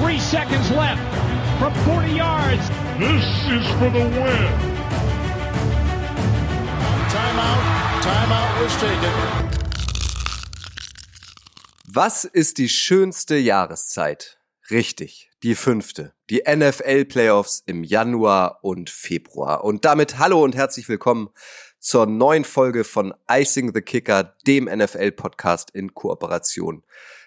Three seconds left from 40 yards. This is for the win. Timeout. Timeout was taken. Was ist die schönste Jahreszeit? Richtig, die fünfte. Die NFL Playoffs im Januar und Februar. Und damit hallo und herzlich willkommen zur neuen Folge von Icing the Kicker, dem NFL Podcast in Kooperation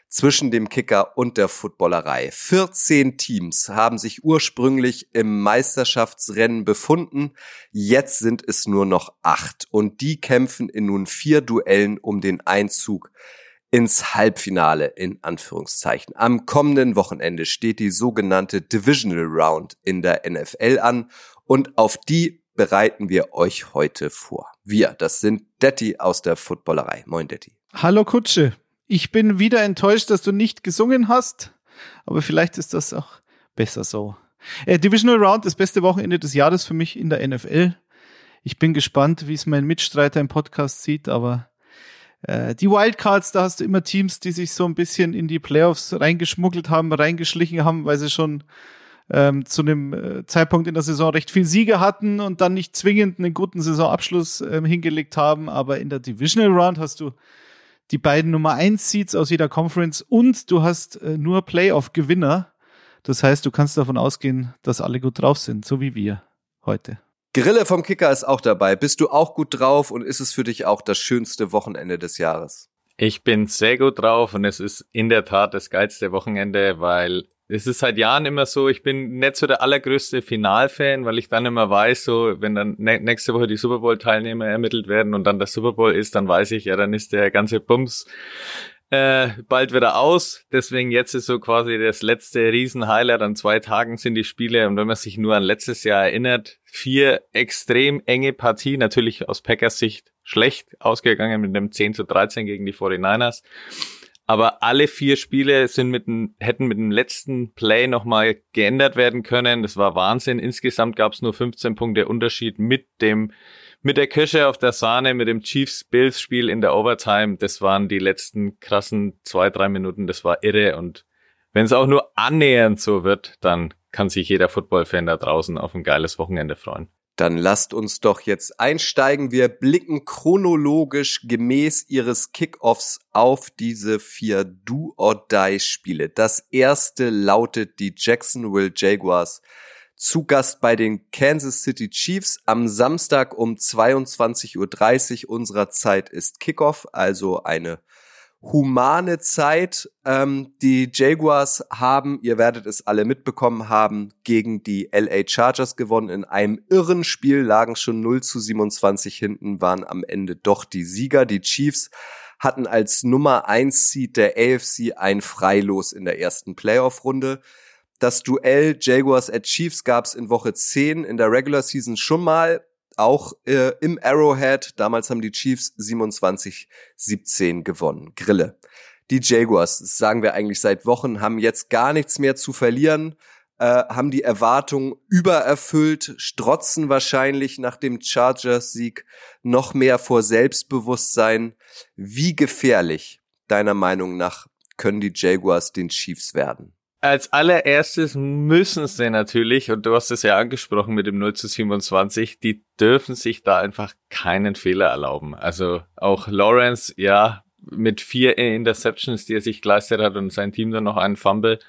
zwischen dem Kicker und der Footballerei. 14 Teams haben sich ursprünglich im Meisterschaftsrennen befunden. Jetzt sind es nur noch acht und die kämpfen in nun vier Duellen um den Einzug ins Halbfinale in Anführungszeichen. Am kommenden Wochenende steht die sogenannte Divisional Round in der NFL an und auf die bereiten wir euch heute vor. Wir, das sind Detti aus der Footballerei. Moin Detti. Hallo Kutsche. Ich bin wieder enttäuscht, dass du nicht gesungen hast, aber vielleicht ist das auch besser so. Äh, Divisional Round, das beste Wochenende des Jahres für mich in der NFL. Ich bin gespannt, wie es mein Mitstreiter im Podcast sieht, aber äh, die Wildcards, da hast du immer Teams, die sich so ein bisschen in die Playoffs reingeschmuggelt haben, reingeschlichen haben, weil sie schon ähm, zu einem äh, Zeitpunkt in der Saison recht viel Siege hatten und dann nicht zwingend einen guten Saisonabschluss ähm, hingelegt haben. Aber in der Divisional Round hast du die beiden Nummer 1 Seeds aus jeder Conference und du hast äh, nur Playoff-Gewinner. Das heißt, du kannst davon ausgehen, dass alle gut drauf sind, so wie wir heute. Grille vom Kicker ist auch dabei. Bist du auch gut drauf und ist es für dich auch das schönste Wochenende des Jahres? Ich bin sehr gut drauf und es ist in der Tat das geilste Wochenende, weil es ist seit Jahren immer so, ich bin nicht so der allergrößte Finalfan, weil ich dann immer weiß, so, wenn dann nächste Woche die Super Bowl-Teilnehmer ermittelt werden und dann der Super Bowl ist, dann weiß ich, ja, dann ist der ganze Bums äh, bald wieder aus. Deswegen jetzt ist so quasi das letzte Riesen-Highlight. An zwei Tagen sind die Spiele und wenn man sich nur an letztes Jahr erinnert, vier extrem enge Partien, natürlich aus Packers Sicht schlecht ausgegangen mit einem 10 zu 13 gegen die 49ers. Aber alle vier Spiele sind mit dem, hätten mit dem letzten Play nochmal geändert werden können. Das war Wahnsinn. Insgesamt gab es nur 15 Punkte Unterschied mit dem, mit der Kirsche auf der Sahne, mit dem Chiefs-Bills-Spiel in der Overtime. Das waren die letzten krassen zwei, drei Minuten. Das war irre. Und wenn es auch nur annähernd so wird, dann kann sich jeder Football-Fan da draußen auf ein geiles Wochenende freuen. Dann lasst uns doch jetzt einsteigen. Wir blicken chronologisch gemäß ihres Kickoffs auf diese vier Do-or-Die-Spiele. Das erste lautet die Jacksonville Jaguars zu Gast bei den Kansas City Chiefs am Samstag um 22.30 Uhr unserer Zeit ist Kickoff, also eine humane Zeit. Ähm, die Jaguars haben, ihr werdet es alle mitbekommen haben, gegen die LA Chargers gewonnen. In einem irren Spiel lagen schon 0 zu 27 hinten, waren am Ende doch die Sieger. Die Chiefs hatten als Nummer 1 Seed der AFC ein Freilos in der ersten Playoff-Runde. Das Duell Jaguars at Chiefs gab es in Woche 10 in der Regular Season schon mal auch äh, im Arrowhead. Damals haben die Chiefs 27-17 gewonnen. Grille. Die Jaguars, sagen wir eigentlich seit Wochen, haben jetzt gar nichts mehr zu verlieren, äh, haben die Erwartungen übererfüllt, strotzen wahrscheinlich nach dem Chargers-Sieg noch mehr vor Selbstbewusstsein. Wie gefährlich, deiner Meinung nach, können die Jaguars den Chiefs werden? Als allererstes müssen sie natürlich, und du hast es ja angesprochen mit dem 0 zu 27, die dürfen sich da einfach keinen Fehler erlauben. Also auch Lawrence, ja, mit vier Interceptions, die er sich geleistet hat und sein Team dann noch einen Fumble.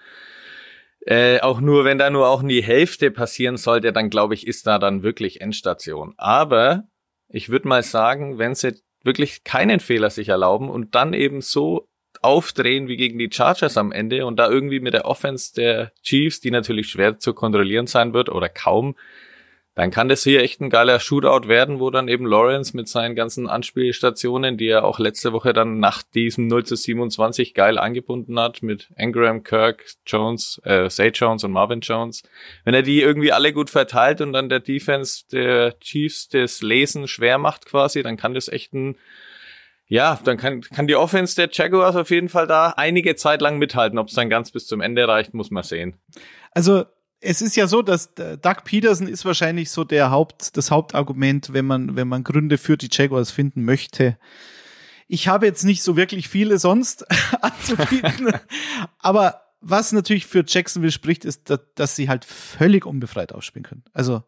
Äh, auch nur, wenn da nur auch die Hälfte passieren sollte, dann glaube ich, ist da dann wirklich Endstation. Aber ich würde mal sagen, wenn sie wirklich keinen Fehler sich erlauben und dann eben so aufdrehen wie gegen die Chargers am Ende und da irgendwie mit der Offense der Chiefs, die natürlich schwer zu kontrollieren sein wird oder kaum, dann kann das hier echt ein geiler Shootout werden, wo dann eben Lawrence mit seinen ganzen Anspielstationen, die er auch letzte Woche dann nach diesem 0 zu 27 geil angebunden hat, mit Ingram, Kirk, Jones, äh, Zay Jones und Marvin Jones, wenn er die irgendwie alle gut verteilt und dann der Defense der Chiefs das Lesen schwer macht quasi, dann kann das echt ein ja, dann kann, kann die Offense der Jaguars auf jeden Fall da einige Zeit lang mithalten. Ob es dann ganz bis zum Ende reicht, muss man sehen. Also es ist ja so, dass Doug Peterson ist wahrscheinlich so der Haupt, das Hauptargument, wenn man, wenn man Gründe für die Jaguars finden möchte. Ich habe jetzt nicht so wirklich viele sonst anzubieten, aber was natürlich für Jacksonville spricht, ist, dass, dass sie halt völlig unbefreit aufspielen können. Also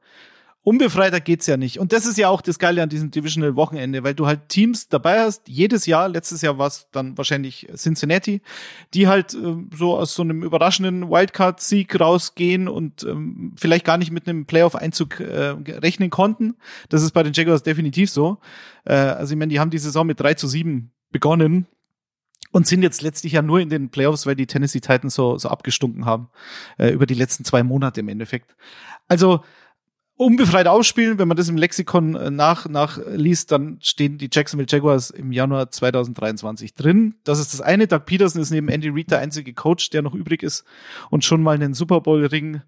unbefreiter geht's ja nicht. Und das ist ja auch das Geile an diesem Divisional Wochenende, weil du halt Teams dabei hast, jedes Jahr, letztes Jahr war es dann wahrscheinlich Cincinnati, die halt äh, so aus so einem überraschenden Wildcard-Sieg rausgehen und ähm, vielleicht gar nicht mit einem Playoff-Einzug äh, rechnen konnten. Das ist bei den Jaguars definitiv so. Äh, also ich meine, die haben die Saison mit 3 zu 7 begonnen und sind jetzt letztlich ja nur in den Playoffs, weil die Tennessee Titans so, so abgestunken haben äh, über die letzten zwei Monate im Endeffekt. Also unbefreit ausspielen, wenn man das im Lexikon äh, nach, nachliest, dann stehen die Jacksonville Jaguars im Januar 2023 drin. Das ist das eine. Doug Peterson ist neben Andy Reid der einzige Coach, der noch übrig ist und schon mal einen Super Bowl Ring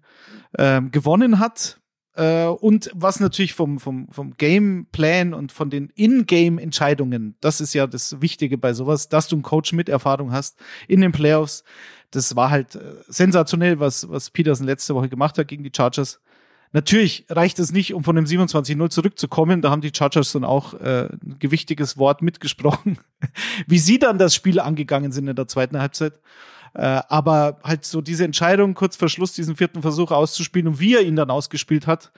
ähm, gewonnen hat. Äh, und was natürlich vom, vom, vom Gameplan und von den In-Game-Entscheidungen, das ist ja das Wichtige bei sowas, dass du einen Coach mit Erfahrung hast in den Playoffs. Das war halt äh, sensationell, was, was Peterson letzte Woche gemacht hat gegen die Chargers. Natürlich reicht es nicht, um von dem 27-0 zurückzukommen. Da haben die Chargers dann auch äh, ein gewichtiges Wort mitgesprochen, wie sie dann das Spiel angegangen sind in der zweiten Halbzeit. Äh, aber halt so diese Entscheidung, kurz vor Schluss diesen vierten Versuch auszuspielen und wie er ihn dann ausgespielt hat,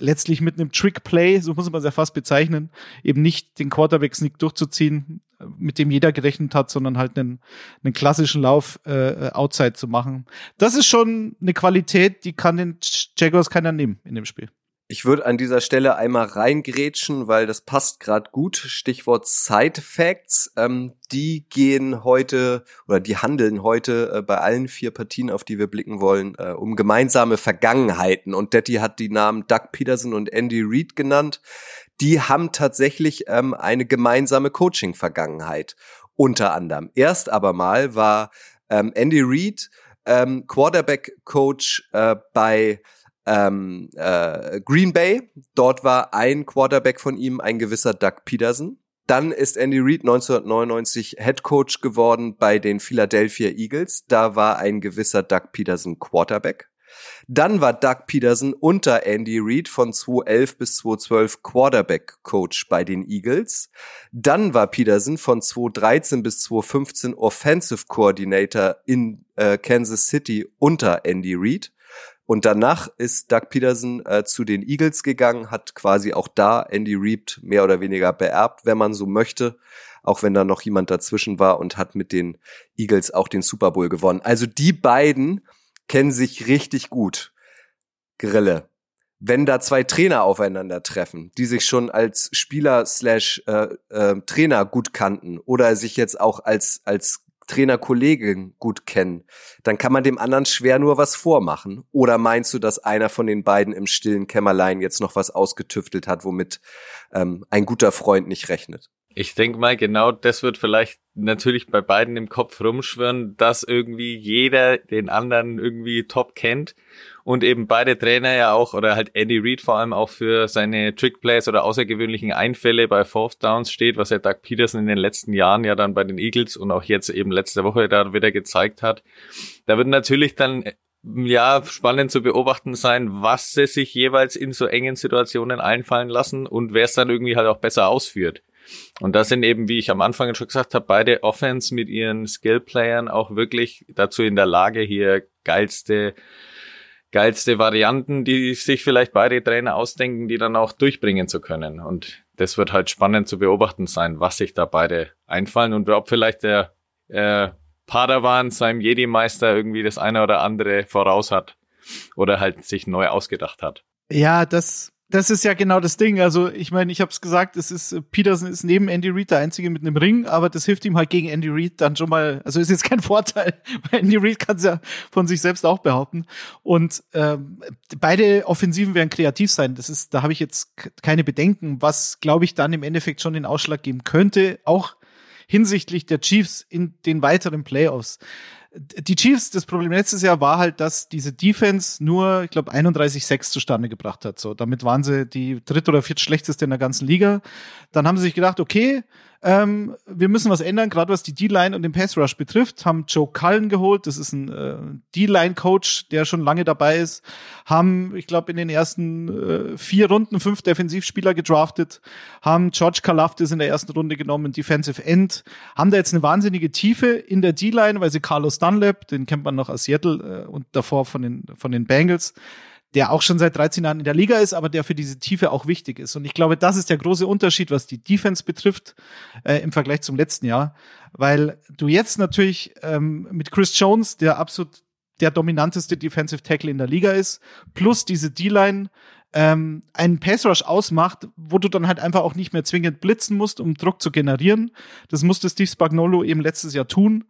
letztlich mit einem Trick-Play, so muss man es ja fast bezeichnen, eben nicht den Quarterback-Sneak durchzuziehen, mit dem jeder gerechnet hat, sondern halt einen, einen klassischen Lauf äh, Outside zu machen. Das ist schon eine Qualität, die kann den Jaguars keiner nehmen in dem Spiel. Ich würde an dieser Stelle einmal reingrätschen, weil das passt gerade gut. Stichwort Side Facts. Ähm, die gehen heute oder die handeln heute äh, bei allen vier Partien, auf die wir blicken wollen, äh, um gemeinsame Vergangenheiten. Und Detti hat die Namen Doug Peterson und Andy Reid genannt. Die haben tatsächlich ähm, eine gemeinsame Coaching-Vergangenheit. Unter anderem. Erst aber mal war ähm, Andy Reid ähm, Quarterback-Coach äh, bei ähm, äh, Green Bay. Dort war ein Quarterback von ihm ein gewisser Doug Peterson. Dann ist Andy Reid 1999 Head Coach geworden bei den Philadelphia Eagles. Da war ein gewisser Doug Peterson Quarterback. Dann war Doug Peterson unter Andy Reid von 2011 bis 2012 Quarterback Coach bei den Eagles. Dann war Peterson von 2013 bis 2015 Offensive Coordinator in äh, Kansas City unter Andy Reid. Und danach ist Doug Peterson äh, zu den Eagles gegangen, hat quasi auch da Andy Reid mehr oder weniger beerbt, wenn man so möchte, auch wenn da noch jemand dazwischen war und hat mit den Eagles auch den Super Bowl gewonnen. Also die beiden kennen sich richtig gut. Grille. Wenn da zwei Trainer aufeinandertreffen, die sich schon als Spieler slash äh, äh, Trainer gut kannten oder sich jetzt auch als als Trainerkollegen gut kennen, dann kann man dem anderen schwer nur was vormachen. Oder meinst du, dass einer von den beiden im stillen Kämmerlein jetzt noch was ausgetüftelt hat, womit ähm, ein guter Freund nicht rechnet? Ich denke mal, genau das wird vielleicht natürlich bei beiden im Kopf rumschwirren, dass irgendwie jeder den anderen irgendwie top kennt und eben beide Trainer ja auch oder halt Andy Reid vor allem auch für seine Trickplays oder außergewöhnlichen Einfälle bei Fourth Downs steht, was er Doug Peterson in den letzten Jahren ja dann bei den Eagles und auch jetzt eben letzte Woche da wieder gezeigt hat. Da wird natürlich dann ja, spannend zu beobachten sein, was sie sich jeweils in so engen Situationen einfallen lassen und wer es dann irgendwie halt auch besser ausführt. Und da sind eben, wie ich am Anfang schon gesagt habe, beide Offense mit ihren Skill-Playern auch wirklich dazu in der Lage, hier geilste, geilste Varianten, die sich vielleicht beide Trainer ausdenken, die dann auch durchbringen zu können. Und das wird halt spannend zu beobachten sein, was sich da beide einfallen und ob vielleicht der äh, Padawan seinem Jedi-Meister irgendwie das eine oder andere voraus hat oder halt sich neu ausgedacht hat. Ja, das das ist ja genau das Ding. Also ich meine, ich habe es gesagt, es ist Peterson ist neben Andy Reid der einzige mit einem Ring, aber das hilft ihm halt gegen Andy Reid dann schon mal. Also ist jetzt kein Vorteil, weil Andy Reid kann es ja von sich selbst auch behaupten. Und ähm, beide Offensiven werden kreativ sein. Das ist, da habe ich jetzt keine Bedenken, was glaube ich dann im Endeffekt schon den Ausschlag geben könnte, auch hinsichtlich der Chiefs in den weiteren Playoffs die Chiefs, das Problem letztes Jahr war halt, dass diese Defense nur, ich glaube, 31-6 zustande gebracht hat. So, damit waren sie die dritt- oder viertschlechteste in der ganzen Liga. Dann haben sie sich gedacht, okay, ähm, wir müssen was ändern, gerade was die D-Line und den Pass Rush betrifft. Haben Joe Cullen geholt, das ist ein äh, D-Line-Coach, der schon lange dabei ist. Haben, ich glaube, in den ersten äh, vier Runden fünf Defensivspieler gedraftet. Haben George Kalafdis in der ersten Runde genommen, Defensive End. Haben da jetzt eine wahnsinnige Tiefe in der D-Line, weil sie Carlos Dunlap, den kennt man noch aus Seattle äh, und davor von den, von den Bengals, der auch schon seit 13 Jahren in der Liga ist, aber der für diese Tiefe auch wichtig ist. Und ich glaube, das ist der große Unterschied, was die Defense betrifft äh, im Vergleich zum letzten Jahr, weil du jetzt natürlich ähm, mit Chris Jones, der absolut der dominanteste Defensive Tackle in der Liga ist, plus diese D-Line ähm, einen Pass Rush ausmacht, wo du dann halt einfach auch nicht mehr zwingend blitzen musst, um Druck zu generieren. Das musste Steve Spagnolo eben letztes Jahr tun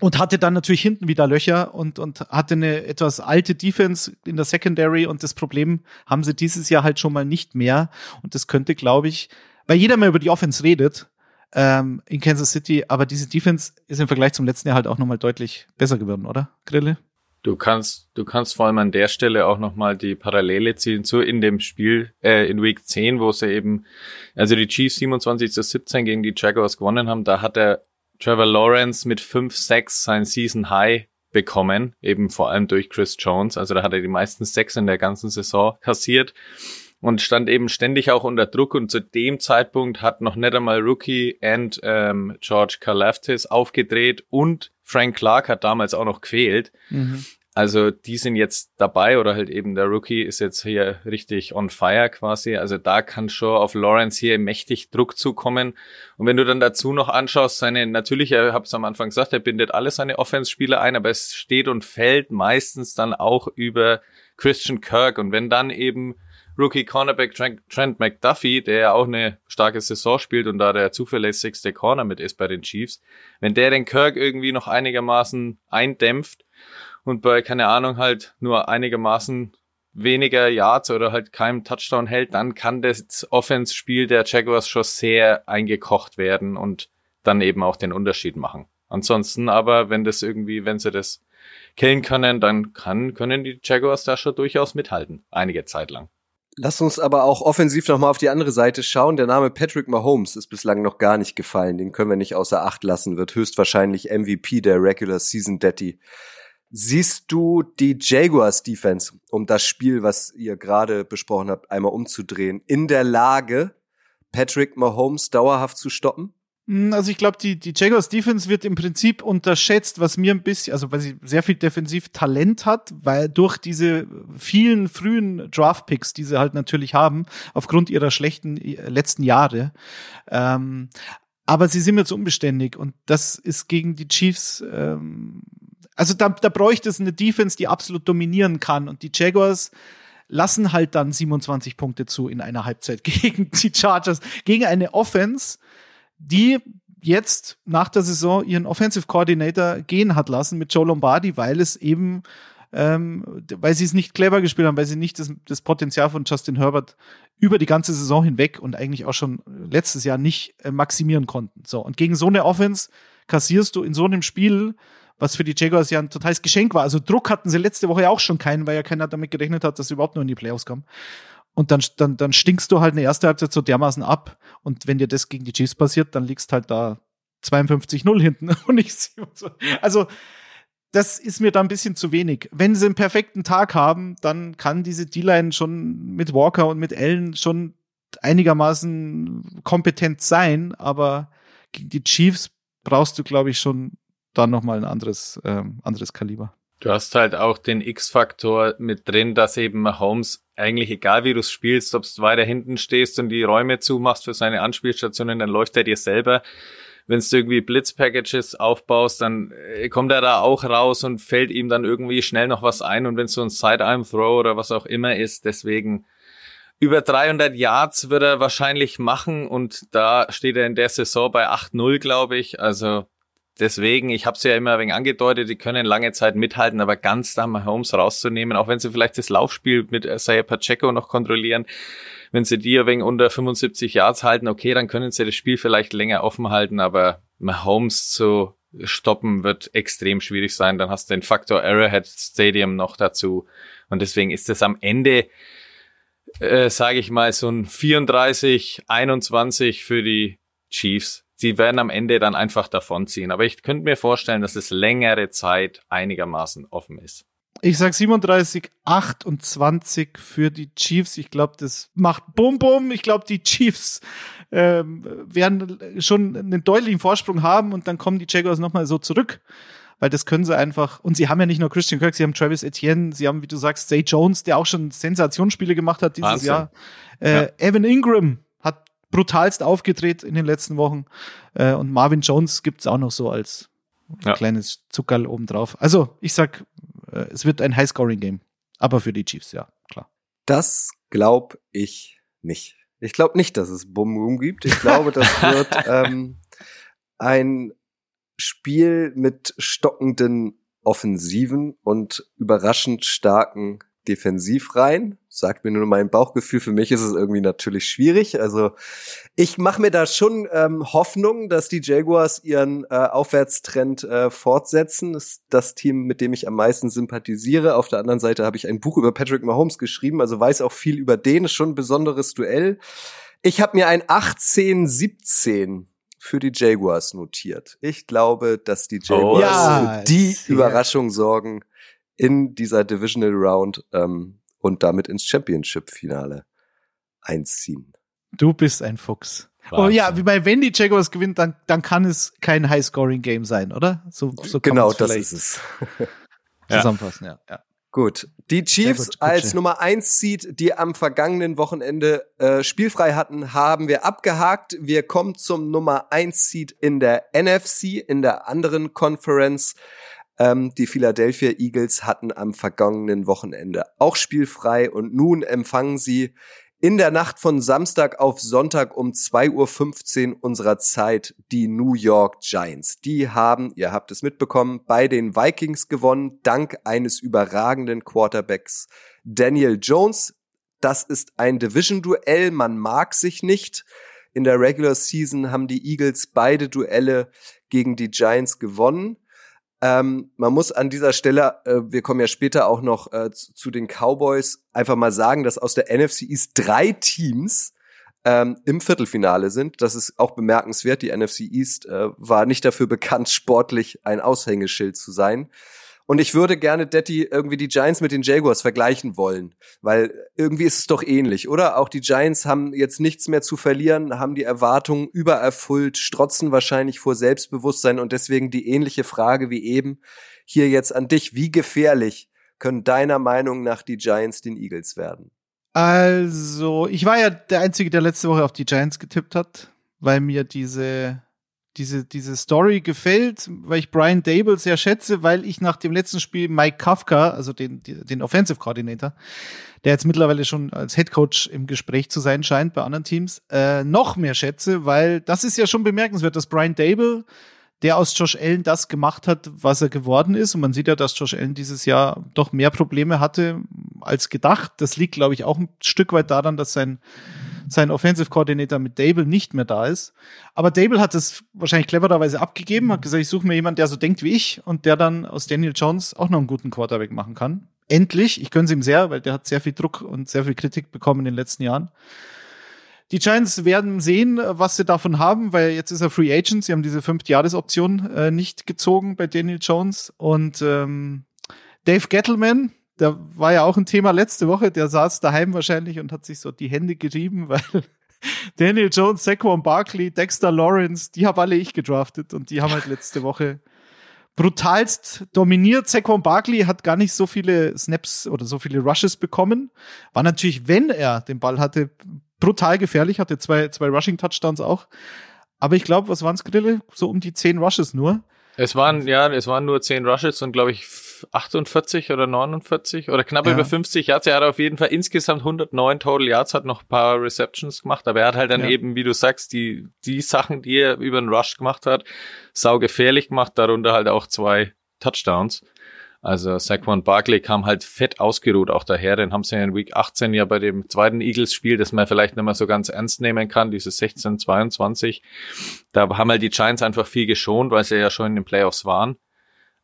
und hatte dann natürlich hinten wieder Löcher und, und hatte eine etwas alte Defense in der Secondary. Und das Problem haben sie dieses Jahr halt schon mal nicht mehr. Und das könnte, glaube ich, weil jeder mal über die Offense redet ähm, in Kansas City, aber diese Defense ist im Vergleich zum letzten Jahr halt auch nochmal deutlich besser geworden, oder, Grille? Du kannst, du kannst vor allem an der Stelle auch nochmal die Parallele ziehen zu in dem Spiel, äh, in Week 10, wo sie eben, also die Chiefs 27 zu 17 gegen die Jaguars gewonnen haben, da hat er Trevor Lawrence mit 5-6 sein Season High bekommen, eben vor allem durch Chris Jones. Also da hat er die meisten Sechs in der ganzen Saison kassiert und stand eben ständig auch unter Druck und zu dem Zeitpunkt hat noch nicht einmal Rookie and ähm, George Kalaftis aufgedreht und Frank Clark hat damals auch noch quält. Mhm. Also die sind jetzt dabei oder halt eben der Rookie ist jetzt hier richtig on fire quasi. Also da kann schon auf Lawrence hier mächtig Druck zukommen. Und wenn du dann dazu noch anschaust, seine, natürlich, er habe es am Anfang gesagt, er bindet alle seine Offense-Spieler ein, aber es steht und fällt meistens dann auch über Christian Kirk. Und wenn dann eben Rookie Cornerback Trent McDuffie, der ja auch eine starke Saison spielt und da der zuverlässigste Corner mit ist bei den Chiefs, wenn der den Kirk irgendwie noch einigermaßen eindämpft, und bei, keine Ahnung, halt nur einigermaßen weniger Yards oder halt keinem Touchdown hält, dann kann das Offense-Spiel der Jaguars schon sehr eingekocht werden und dann eben auch den Unterschied machen. Ansonsten aber, wenn das irgendwie, wenn sie das killen können, dann kann, können die Jaguars da schon durchaus mithalten. Einige Zeit lang. Lass uns aber auch offensiv nochmal auf die andere Seite schauen. Der Name Patrick Mahomes ist bislang noch gar nicht gefallen. Den können wir nicht außer Acht lassen. Wird höchstwahrscheinlich MVP der Regular Season Daddy. Siehst du die Jaguars Defense, um das Spiel, was ihr gerade besprochen habt, einmal umzudrehen, in der Lage, Patrick Mahomes dauerhaft zu stoppen? Hm, also ich glaube, die, die Jaguars Defense wird im Prinzip unterschätzt, was mir ein bisschen, also weil sie sehr viel Defensiv-Talent hat, weil durch diese vielen frühen Draft-Picks, die sie halt natürlich haben, aufgrund ihrer schlechten äh, letzten Jahre. Ähm, aber sie sind zu unbeständig und das ist gegen die Chiefs ähm, also da, da bräuchte es eine Defense, die absolut dominieren kann. Und die Jaguars lassen halt dann 27 Punkte zu in einer Halbzeit gegen die Chargers, gegen eine Offense, die jetzt nach der Saison ihren Offensive Coordinator gehen hat lassen mit Joe Lombardi, weil es eben, ähm, weil sie es nicht clever gespielt haben, weil sie nicht das, das Potenzial von Justin Herbert über die ganze Saison hinweg und eigentlich auch schon letztes Jahr nicht äh, maximieren konnten. So und gegen so eine Offense kassierst du in so einem Spiel was für die Jaguars ja ein totales Geschenk war. Also Druck hatten sie letzte Woche ja auch schon keinen, weil ja keiner damit gerechnet hat, dass sie überhaupt nur in die Playoffs kommen. Und dann, dann, dann stinkst du halt eine erste Halbzeit so dermaßen ab. Und wenn dir das gegen die Chiefs passiert, dann liegst halt da 52-0 hinten und nicht 27. Also, das ist mir da ein bisschen zu wenig. Wenn sie einen perfekten Tag haben, dann kann diese D-Line schon mit Walker und mit Allen schon einigermaßen kompetent sein, aber gegen die Chiefs brauchst du, glaube ich, schon dann nochmal ein anderes, ähm, anderes Kaliber. Du hast halt auch den X-Faktor mit drin, dass eben Mahomes eigentlich egal wie du spielst, ob du weiter hinten stehst und die Räume zumachst für seine Anspielstationen, dann läuft er dir selber. Wenn du irgendwie Blitzpackages aufbaust, dann äh, kommt er da auch raus und fällt ihm dann irgendwie schnell noch was ein. Und wenn es so ein Sidearm-Throw oder was auch immer ist, deswegen über 300 Yards wird er wahrscheinlich machen und da steht er in der Saison bei 8-0, glaube ich. Also deswegen, ich habe es ja immer ein wenig angedeutet, die können lange Zeit mithalten, aber ganz da mal Holmes rauszunehmen, auch wenn sie vielleicht das Laufspiel mit Isaiah Pacheco noch kontrollieren, wenn sie die ein wenig unter 75 Yards halten, okay, dann können sie das Spiel vielleicht länger offen halten, aber Mahomes zu stoppen wird extrem schwierig sein. Dann hast du den Faktor Arrowhead Stadium noch dazu. Und deswegen ist es am Ende, äh, sage ich mal, so ein 34, 21 für die Chiefs. Sie werden am Ende dann einfach davonziehen. Aber ich könnte mir vorstellen, dass es längere Zeit einigermaßen offen ist. Ich sag 37, 28 für die Chiefs. Ich glaube, das macht Bum Bum. Ich glaube, die Chiefs ähm, werden schon einen deutlichen Vorsprung haben und dann kommen die Jaguars nochmal so zurück. Weil das können sie einfach, und sie haben ja nicht nur Christian Kirk, sie haben Travis Etienne, sie haben, wie du sagst, Zay Jones, der auch schon Sensationsspiele gemacht hat dieses Wahnsinn. Jahr. Äh, Ja. Evan Ingram brutalst aufgedreht in den letzten Wochen. Äh, und Marvin Jones gibt's auch noch so als Ja. kleines Zuckerl obendrauf. Also, ich sag, äh, es wird ein High-Scoring-Game. Aber für die Chiefs, ja, klar. Das glaub ich nicht. Ich glaube nicht, dass es Bum Boom gibt. Ich glaube, das wird ähm, ein Spiel mit stockenden Offensiven und überraschend starken Defensivreihen. Sagt mir nur mein Bauchgefühl. Für mich ist es irgendwie natürlich schwierig. Also ich mache mir da schon ähm, Hoffnung, dass die Jaguars ihren äh, Aufwärtstrend äh, fortsetzen. Das ist das Team, mit dem ich am meisten sympathisiere. Auf der anderen Seite habe ich ein Buch über Patrick Mahomes geschrieben, also weiß auch viel über den. Ist schon ein besonderes Duell. Ich habe mir ein 18-17 für die Jaguars notiert. Ich glaube, dass die Jaguars Ja, für die. Überraschung sorgen in dieser Divisional Round ähm, und damit ins Championship-Finale einziehen. Du bist ein Fuchs. Oh ja, wie bei wenn die Jaguars gewinnt, dann, dann kann es kein High-Scoring-Game sein, oder? So, so kann genau, das ist es. Zusammenfassen, ja. ja. Gut. Die Chiefs gut, als Nummer eins Seed, die am vergangenen Wochenende äh, spielfrei hatten, haben wir abgehakt. Wir kommen zum Nummer eins Seed in der NFC, in der anderen Conference. Ähm, die Philadelphia Eagles hatten am vergangenen Wochenende auch spielfrei und nun empfangen sie in der Nacht von Samstag auf Sonntag um 2.15 Uhr unserer Zeit die New York Giants. Die haben, ihr habt es mitbekommen, bei den Vikings gewonnen, dank eines überragenden Quarterbacks Daniel Jones. Das ist ein Division-Duell, man mag sich nicht. In der Regular Season haben die Eagles beide Duelle gegen die Giants gewonnen. Ähm, man muss an dieser Stelle, äh, wir kommen ja später auch noch äh, zu, zu den Cowboys, einfach mal sagen, dass aus der NFC East drei Teams ähm, im Viertelfinale sind. Das ist auch bemerkenswert. Die NFC East äh, war nicht dafür bekannt, sportlich ein Aushängeschild zu sein. Und ich würde gerne, Detti, irgendwie die Giants mit den Jaguars vergleichen wollen, weil irgendwie ist es doch ähnlich, oder? Auch die Giants haben jetzt nichts mehr zu verlieren, haben die Erwartungen übererfüllt, strotzen wahrscheinlich vor Selbstbewusstsein und deswegen die ähnliche Frage wie eben hier jetzt an dich. Wie gefährlich können deiner Meinung nach die Giants den Eagles werden? Also, ich war ja der Einzige, der letzte Woche auf die Giants getippt hat, weil mir diese, diese, diese Story gefällt, weil ich Brian Dable sehr schätze, weil ich nach dem letzten Spiel Mike Kafka, also den, den Offensive Coordinator, der jetzt mittlerweile schon als Head Coach im Gespräch zu sein scheint bei anderen Teams, äh, noch mehr schätze, weil das ist ja schon bemerkenswert, dass Brian Dable der aus Josh Allen das gemacht hat, was er geworden ist. Und man sieht ja, dass Josh Allen dieses Jahr doch mehr Probleme hatte als gedacht. Das liegt, glaube ich, auch ein Stück weit daran, dass sein, sein Offensive Coordinator mit Dable nicht mehr da ist. Aber Dable hat es wahrscheinlich clevererweise abgegeben, hat gesagt, ich suche mir jemanden, der so denkt wie ich und der dann aus Daniel Jones auch noch einen guten Quarterback machen kann. Endlich, ich gönne es ihm sehr, weil der hat sehr viel Druck und sehr viel Kritik bekommen in den letzten Jahren. Die Giants werden sehen, was sie davon haben, weil jetzt ist er Free Agent. Sie haben diese Fünf-Jahres-Option äh, nicht gezogen bei Daniel Jones. Und ähm, Dave Gettleman, der war ja auch ein Thema letzte Woche, der saß daheim wahrscheinlich und hat sich so die Hände gerieben, weil Daniel Jones, Saquon Barkley, Dexter Lawrence, die habe alle ich gedraftet und die haben halt letzte Woche brutalst dominiert. Saquon Barkley hat gar nicht so viele Snaps oder so viele Rushes bekommen. War natürlich, wenn er den Ball hatte, brutal gefährlich, hatte zwei, zwei Rushing-Touchdowns auch. Aber ich glaube, was waren's Grille? So um die zehn Rushes nur. Es waren, ja, es waren nur 10 Rushes und glaube ich 48 oder 49 oder knapp Ja. über 50 Yards. Er hat auf jeden Fall insgesamt 109 Total Yards, hat noch ein paar Receptions gemacht, aber er hat halt dann Ja. eben, wie du sagst, die, die Sachen, die er über den Rush gemacht hat, sau gefährlich gemacht, darunter halt auch zwei Touchdowns. Also Saquon Barkley kam halt fett ausgeruht auch daher, den haben sie in Week 18 ja bei dem zweiten Eagles-Spiel, das man vielleicht nicht mehr so ganz ernst nehmen kann, dieses 16-22. Da haben halt die Giants einfach viel geschont, weil sie ja schon in den Playoffs waren.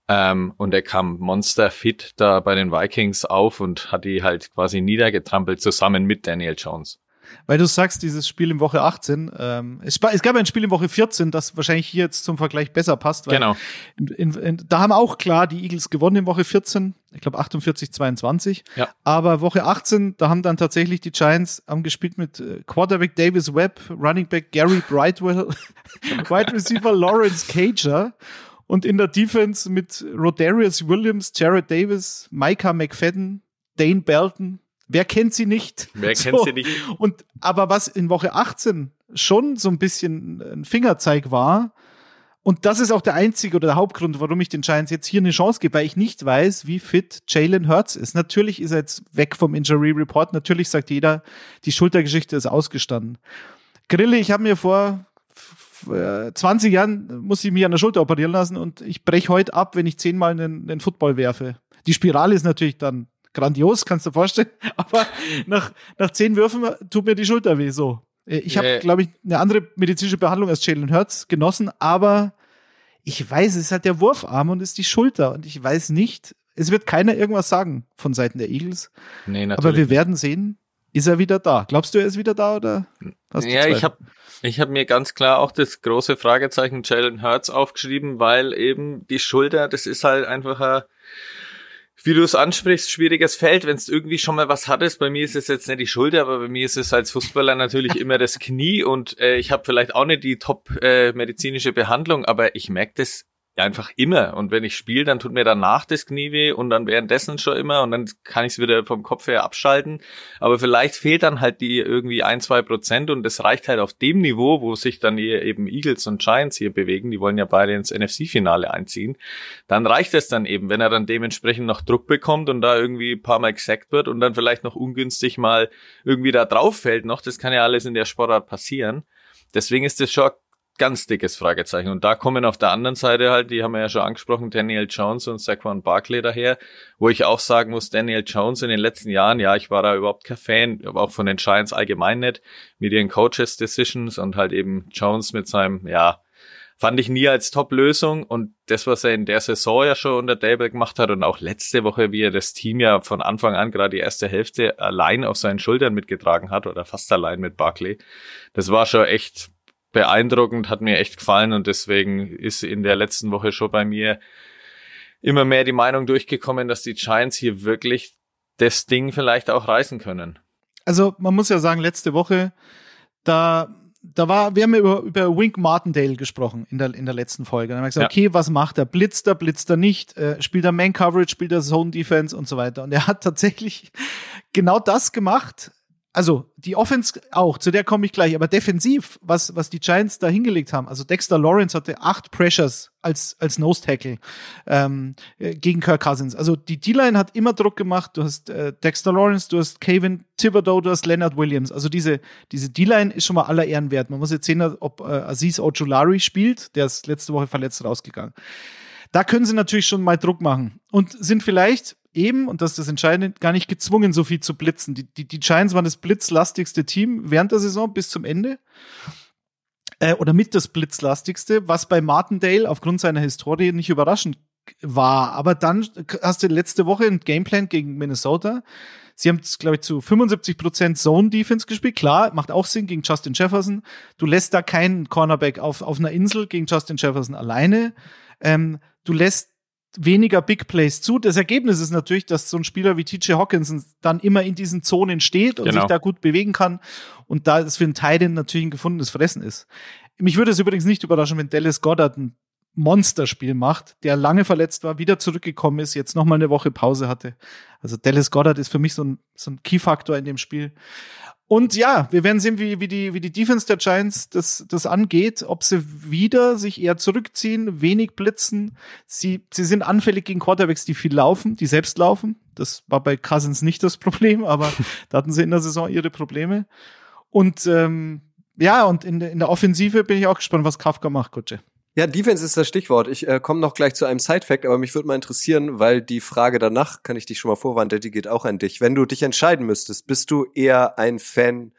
Ähm, und er kam monsterfit da bei den Vikings auf und hat die halt quasi niedergetrampelt zusammen mit Daniel Jones. Weil du sagst, dieses Spiel in Woche 18, ähm, es, es, gab ein Spiel in Woche 14, das wahrscheinlich hier jetzt zum Vergleich besser passt. Genau. In, in, in, da haben auch klar die Eagles gewonnen in Woche 14, ich glaube 48, 22. Ja. Aber Woche 18, da haben dann tatsächlich die Giants haben gespielt mit äh, Quarterback Davis Webb, Running Back Gary Brightwell, Wide Receiver Lawrence Cager und in der Defense mit Rodarius Williams, Jared Davis, Micah McFadden, Dane Belton, Wer kennt sie nicht? Wer so. kennt sie nicht? Und aber was in Woche 18 schon so ein bisschen ein Fingerzeig war, und das ist auch der einzige oder der Hauptgrund, warum ich den Giants jetzt hier eine Chance gebe, weil ich nicht weiß, wie fit Jalen Hurts ist. Natürlich ist er jetzt weg vom Injury Report. Natürlich sagt jeder, die Schultergeschichte ist ausgestanden. Grille, ich habe mir vor 20 Jahren muss ich mich an der Schulter operieren lassen und ich breche heute ab, wenn ich zehnmal einen, einen Football werfe. Die Spirale ist natürlich dann grandios, kannst du dir vorstellen. Aber nach, nach zehn Würfen tut mir die Schulter weh so. Äh, ich habe, glaube ich, eine andere medizinische Behandlung als Jalen Hurts genossen, aber ich weiß, es ist halt der Wurfarm und es ist die Schulter und ich weiß nicht, es wird keiner irgendwas sagen von Seiten der Eagles. Nee, natürlich. Aber wir werden sehen, ist er wieder da. Glaubst du, er ist wieder da oder? Ja, ich habe ich hab mir ganz klar auch das große Fragezeichen Jalen Hurts aufgeschrieben, weil eben die Schulter, das ist halt einfach ein wie du es ansprichst, schwieriges Feld, wenn es irgendwie schon mal was hattest. Bei mir ist es jetzt nicht die Schulter, aber bei mir ist es als Fußballer natürlich immer das Knie und äh, ich habe vielleicht auch nicht die top äh, medizinische Behandlung, aber ich merke das einfach immer. Und wenn ich spiele, dann tut mir danach das Knie weh und dann währenddessen schon immer und dann kann ich es wieder vom Kopf her abschalten. Aber vielleicht fehlt dann halt die irgendwie ein, zwei Prozent und das reicht halt auf dem Niveau, wo sich dann hier eben Eagles und Giants hier bewegen. Die wollen ja beide ins NFC-Finale einziehen. Dann reicht es dann eben, wenn er dann dementsprechend noch Druck bekommt und da irgendwie ein paar Mal gesackt wird und dann vielleicht noch ungünstig mal irgendwie da drauf fällt noch. Das kann ja alles in der Sportart passieren. Deswegen ist das schon ganz dickes Fragezeichen. Und da kommen auf der anderen Seite halt, die haben wir ja schon angesprochen, Daniel Jones und Saquon Barkley daher, wo ich auch sagen muss, Daniel Jones in den letzten Jahren, ja, ich war da überhaupt kein Fan, aber auch von den Giants allgemein nicht, mit ihren Coaches Decisions und halt eben Jones mit seinem, ja, fand ich nie als Top-Lösung und das, was er in der Saison ja schon unter Dable gemacht hat und auch letzte Woche, wie er das Team ja von Anfang an gerade die erste Hälfte allein auf seinen Schultern mitgetragen hat oder fast allein mit Barkley, das war schon echt beeindruckend, hat mir echt gefallen und deswegen ist in der letzten Woche schon bei mir immer mehr die Meinung durchgekommen, dass die Giants hier wirklich das Ding vielleicht auch reißen können. Also man muss ja sagen, letzte Woche, da, da war, wir haben über, über Wink Martindale gesprochen in der, in der letzten Folge. Dann haben wir gesagt, ja. okay, was macht er? Blitzt er, blitzt er nicht? Äh, spielt er Man Coverage, spielt er Zone Defense und so weiter. Und er hat tatsächlich genau das gemacht, also die Offense auch, zu der komme ich gleich, aber defensiv, was, was die Giants da hingelegt haben, also Dexter Lawrence hatte acht Pressures als, als Nose Tackle ähm, äh, gegen Kirk Cousins. Also die D-Line hat immer Druck gemacht. Du hast äh, Dexter Lawrence, du hast Kevin Thibodeau, du hast Leonard Williams. Also diese, diese D-Line ist schon mal aller Ehren wert. Man muss jetzt sehen, ob äh, Aziz Ojulari spielt. Der ist letzte Woche verletzt rausgegangen. Da können sie natürlich schon mal Druck machen und sind vielleicht eben, und das ist das Entscheidende, gar nicht gezwungen, so viel zu blitzen. Die, die, die Giants waren das blitzlastigste Team während der Saison bis zum Ende. Äh, oder mit das blitzlastigste, was bei Martindale aufgrund seiner Historie nicht überraschend war. Aber dann hast du letzte Woche ein Gameplan gegen Minnesota. Sie haben, glaube ich, zu 75% Zone-Defense gespielt. Klar, macht auch Sinn gegen Justin Jefferson. Du lässt da keinen Cornerback auf, auf einer Insel gegen Justin Jefferson alleine. Ähm, du lässt weniger Big Plays zu. Das Ergebnis ist natürlich, dass so ein Spieler wie TJ Hawkinson dann immer in diesen Zonen steht und genau. sich da gut bewegen kann und da es für einen Titan natürlich ein gefundenes Fressen ist. Mich würde es übrigens nicht überraschen, wenn Dallas Goddard ein Monsterspiel macht, der lange verletzt war, wieder zurückgekommen ist, jetzt nochmal eine Woche Pause hatte. Also Dallas Goddard ist für mich so ein, so ein Key-Faktor in dem Spiel. Und ja, wir werden sehen, wie, wie, die, wie die Defense der Giants das, das angeht, ob sie wieder sich eher zurückziehen, wenig blitzen. Sie, sie sind anfällig gegen Quarterbacks, die viel laufen, die selbst laufen. Das war bei Cousins nicht das Problem, aber da hatten sie in der Saison ihre Probleme. Und ähm, ja, und in, in der Offensive bin ich auch gespannt, was Kafka macht, Kutsche. Ja, Defense ist das Stichwort. Ich äh, komme noch gleich zu einem Side-Fact, aber mich würde mal interessieren, weil die Frage danach, kann ich dich schon mal vorwarnen, die geht auch an dich. Wenn du dich entscheiden müsstest, bist du eher ein Fan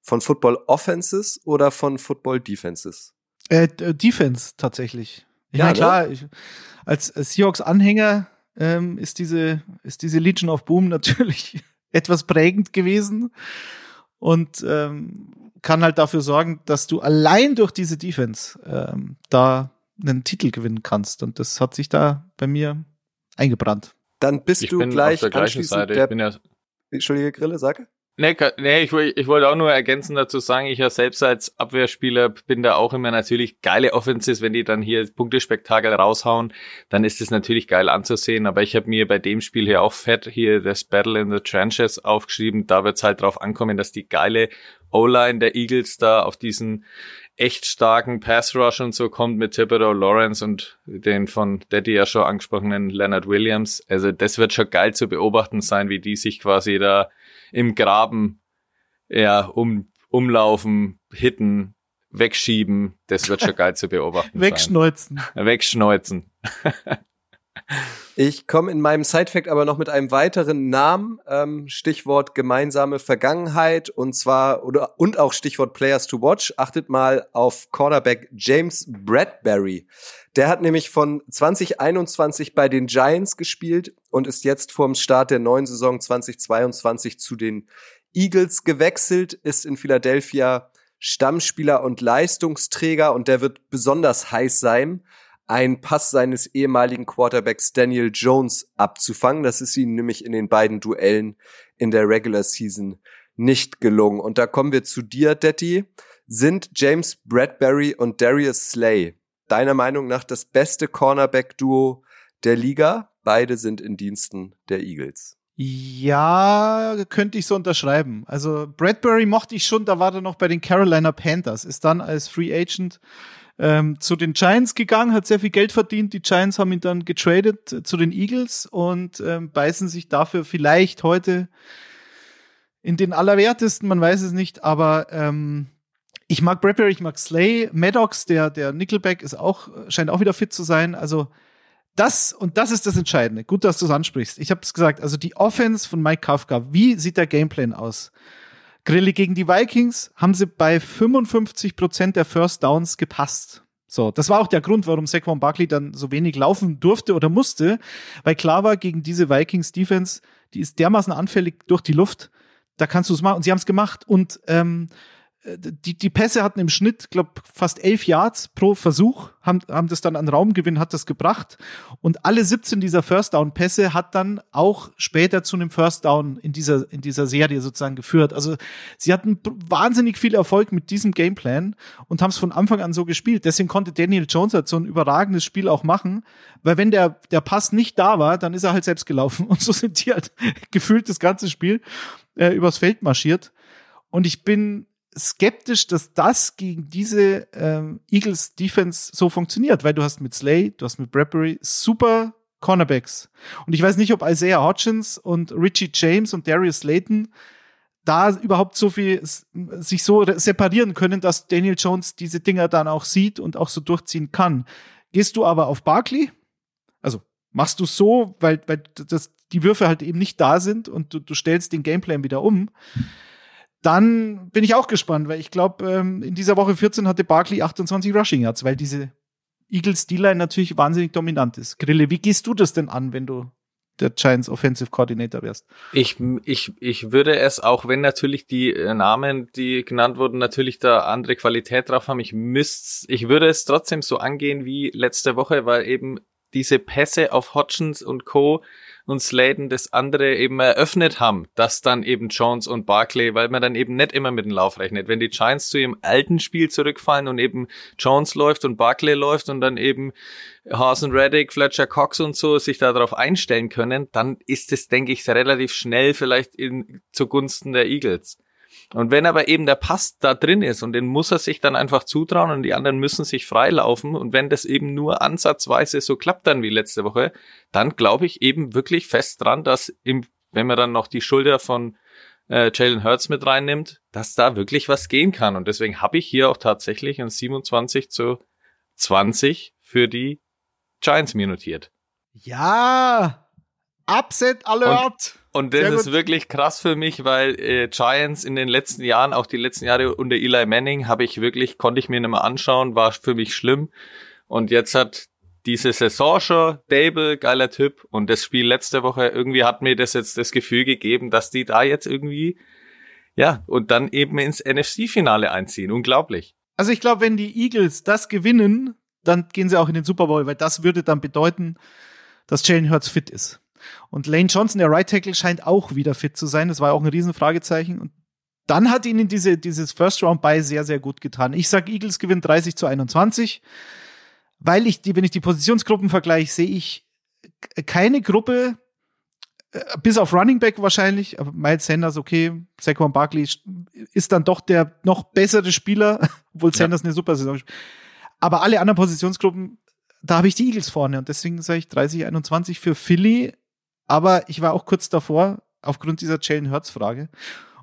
von Football Offenses oder von Football Defenses? Äh, Defense tatsächlich. Ich ja, meine, klar, ne? ich, als Seahawks-Anhänger ähm, ist diese ist diese Legion of Boom natürlich etwas prägend gewesen. und ähm, kann halt dafür sorgen, dass du allein durch diese Defense ähm, da einen Titel gewinnen kannst. Und das hat sich da bei mir eingebrannt. Dann bist Ich du bin gleich auf der gleichen anschließend Seite. der, Ich bin ja Entschuldige, Grille, sage. Nee, nee ich, ich wollte auch nur ergänzen dazu sagen, ich ja selbst als Abwehrspieler bin da auch immer natürlich geile Offenses, wenn die dann hier Punktespektakel raushauen, dann ist es natürlich geil anzusehen, aber ich habe mir bei dem Spiel hier auch fett hier das Battle in the Trenches aufgeschrieben, da wird's halt drauf ankommen, dass die geile O-Line der Eagles da auf diesen echt starken Pass Rush und so kommt mit Thibodeau Lawrence und den von Daddy ja schon angesprochenen Leonard Williams. Also das wird schon geil zu beobachten sein, wie die sich quasi da im Graben ja um umlaufen, hitten, wegschieben. Das wird schon geil zu beobachten. Wegschneuzen. sein. Wegschneuzen. Ich komme in meinem Sidefact aber noch mit einem weiteren Namen, ähm, Stichwort gemeinsame Vergangenheit und zwar oder und auch Stichwort Players to Watch. Achtet mal auf Cornerback James Bradbury. Der hat nämlich von 2021 bei den Giants gespielt und ist jetzt vorm Start der neuen Saison 2022 zu den Eagles gewechselt, ist in Philadelphia Stammspieler und Leistungsträger und der wird besonders heiß sein einen Pass seines ehemaligen Quarterbacks Daniel Jones abzufangen. Das ist ihm nämlich in den beiden Duellen in der Regular Season nicht gelungen. Und da kommen wir zu dir, Detti. Sind James Bradbury und Darius Slay deiner Meinung nach das beste Cornerback-Duo der Liga? Beide sind in Diensten der Eagles. Ja, könnte ich so unterschreiben. Also Bradbury mochte ich schon, da war er noch bei den Carolina Panthers, ist dann als Free Agent ähm, zu den Giants gegangen, hat sehr viel Geld verdient. Die Giants haben ihn dann getradet zu den Eagles und ähm, beißen sich dafür vielleicht heute in den allerwertesten, man weiß es nicht, aber ähm, ich mag Bradbury, ich mag Slay, Maddox, der, der Nickelback ist auch, scheint auch wieder fit zu sein. Also das, und das ist das Entscheidende. Gut, dass du es ansprichst. Ich habe es gesagt, also die Offense von Mike Kafka, wie sieht der Gameplan aus? Grille gegen die Vikings haben sie bei 55 Prozent der First Downs gepasst. So, das war auch der Grund, warum Saquon Barkley dann so wenig laufen durfte oder musste, weil klar war, gegen diese Vikings Defense, die ist dermaßen anfällig durch die Luft, da kannst du es machen. Und sie haben es gemacht. Und ähm, die, die Pässe hatten im Schnitt, glaube fast elf Yards pro Versuch, haben, haben das dann an Raumgewinn, hat das gebracht. Und alle 17 dieser First Down Pässe hat dann auch später zu einem First Down in dieser, in dieser Serie sozusagen geführt. Also sie hatten wahnsinnig viel Erfolg mit diesem Gameplan und haben es von Anfang an so gespielt. Deswegen konnte Daniel Jones halt so ein überragendes Spiel auch machen, weil wenn der, der Pass nicht da war, dann ist er halt selbst gelaufen. Und so sind die halt gefühlt das ganze Spiel äh, übers Feld marschiert. Und ich bin skeptisch, dass das gegen diese ähm, Eagles Defense so funktioniert, weil du hast mit Slay, du hast mit Bradbury super Cornerbacks. Und ich weiß nicht, ob Isaiah Hodgins und Richie James und Darius Slayton da überhaupt so viel sich so separieren können, dass Daniel Jones diese Dinger dann auch sieht und auch so durchziehen kann. Gehst du aber auf Barkley? Also machst du so, weil, weil das, die Würfe halt eben nicht da sind und du, du stellst den Gameplan wieder um dann bin ich auch gespannt, weil ich glaube, ähm, in dieser Woche 14 hatte Barkley 28 Rushing Yards, weil diese Eagles D-Line natürlich wahnsinnig dominant ist. Grille, wie gehst du das denn an, wenn du der Giants Offensive Coordinator wärst? Ich, ich, ich würde es, auch wenn natürlich die äh, Namen, die genannt wurden, natürlich da andere Qualität drauf haben, ich müsste, ich würde es trotzdem so angehen wie letzte Woche, weil eben diese Pässe auf Hodgins und Co und Sladen das andere eben eröffnet haben, dass dann eben Jones und Barclay, weil man dann eben nicht immer mit dem Lauf rechnet. Wenn die Giants zu ihrem alten Spiel zurückfallen und eben Jones läuft und Barclay läuft und dann eben Hasen Reddick, Fletcher Cox und so sich darauf einstellen können, dann ist es, denke ich, relativ schnell vielleicht in, zugunsten der Eagles. Und wenn aber eben der Pass da drin ist und den muss er sich dann einfach zutrauen und die anderen müssen sich freilaufen und wenn das eben nur ansatzweise so klappt dann wie letzte Woche, dann glaube ich eben wirklich fest dran, dass im, wenn man dann noch die Schulter von äh, Jalen Hurts mit reinnimmt, dass da wirklich was gehen kann. Und deswegen habe ich hier auch tatsächlich ein 27 zu 20 für die Giants mir notiert. Ja, Upset Alert! Und das Sehr ist gut. wirklich krass für mich, weil äh, Giants in den letzten Jahren, auch die letzten Jahre unter Eli Manning, habe ich wirklich, konnte ich mir nicht mehr anschauen, war für mich schlimm. Und jetzt hat diese Saison schon Dable, geiler Typ. Und das Spiel letzte Woche, irgendwie hat mir das jetzt das Gefühl gegeben, dass die da jetzt irgendwie Ja, und dann eben ins NFC-Finale einziehen. Unglaublich. Also ich glaube, wenn die Eagles das gewinnen, dann gehen sie auch in den Super Bowl, weil das würde dann bedeuten, dass Jalen Hurts fit ist. Und Lane Johnson, der Right Tackle, scheint auch wieder fit zu sein. Das war auch ein Riesenfragezeichen. Und dann hat ihnen diese, dieses First Round bei sehr, sehr gut getan. Ich sag, Eagles gewinnen 30 zu 21, weil ich die, wenn ich die Positionsgruppen vergleiche, sehe ich keine Gruppe, äh, bis auf Running Back wahrscheinlich, aber Miles Sanders, okay, Saquon Barkley ist dann doch der noch bessere Spieler, obwohl Sanders ja. eine super Saison spielt. Aber alle anderen Positionsgruppen, da habe ich die Eagles vorne und deswegen sage ich 30, 21 für Philly. Aber ich war auch kurz davor, aufgrund dieser Jalen Hurts Frage.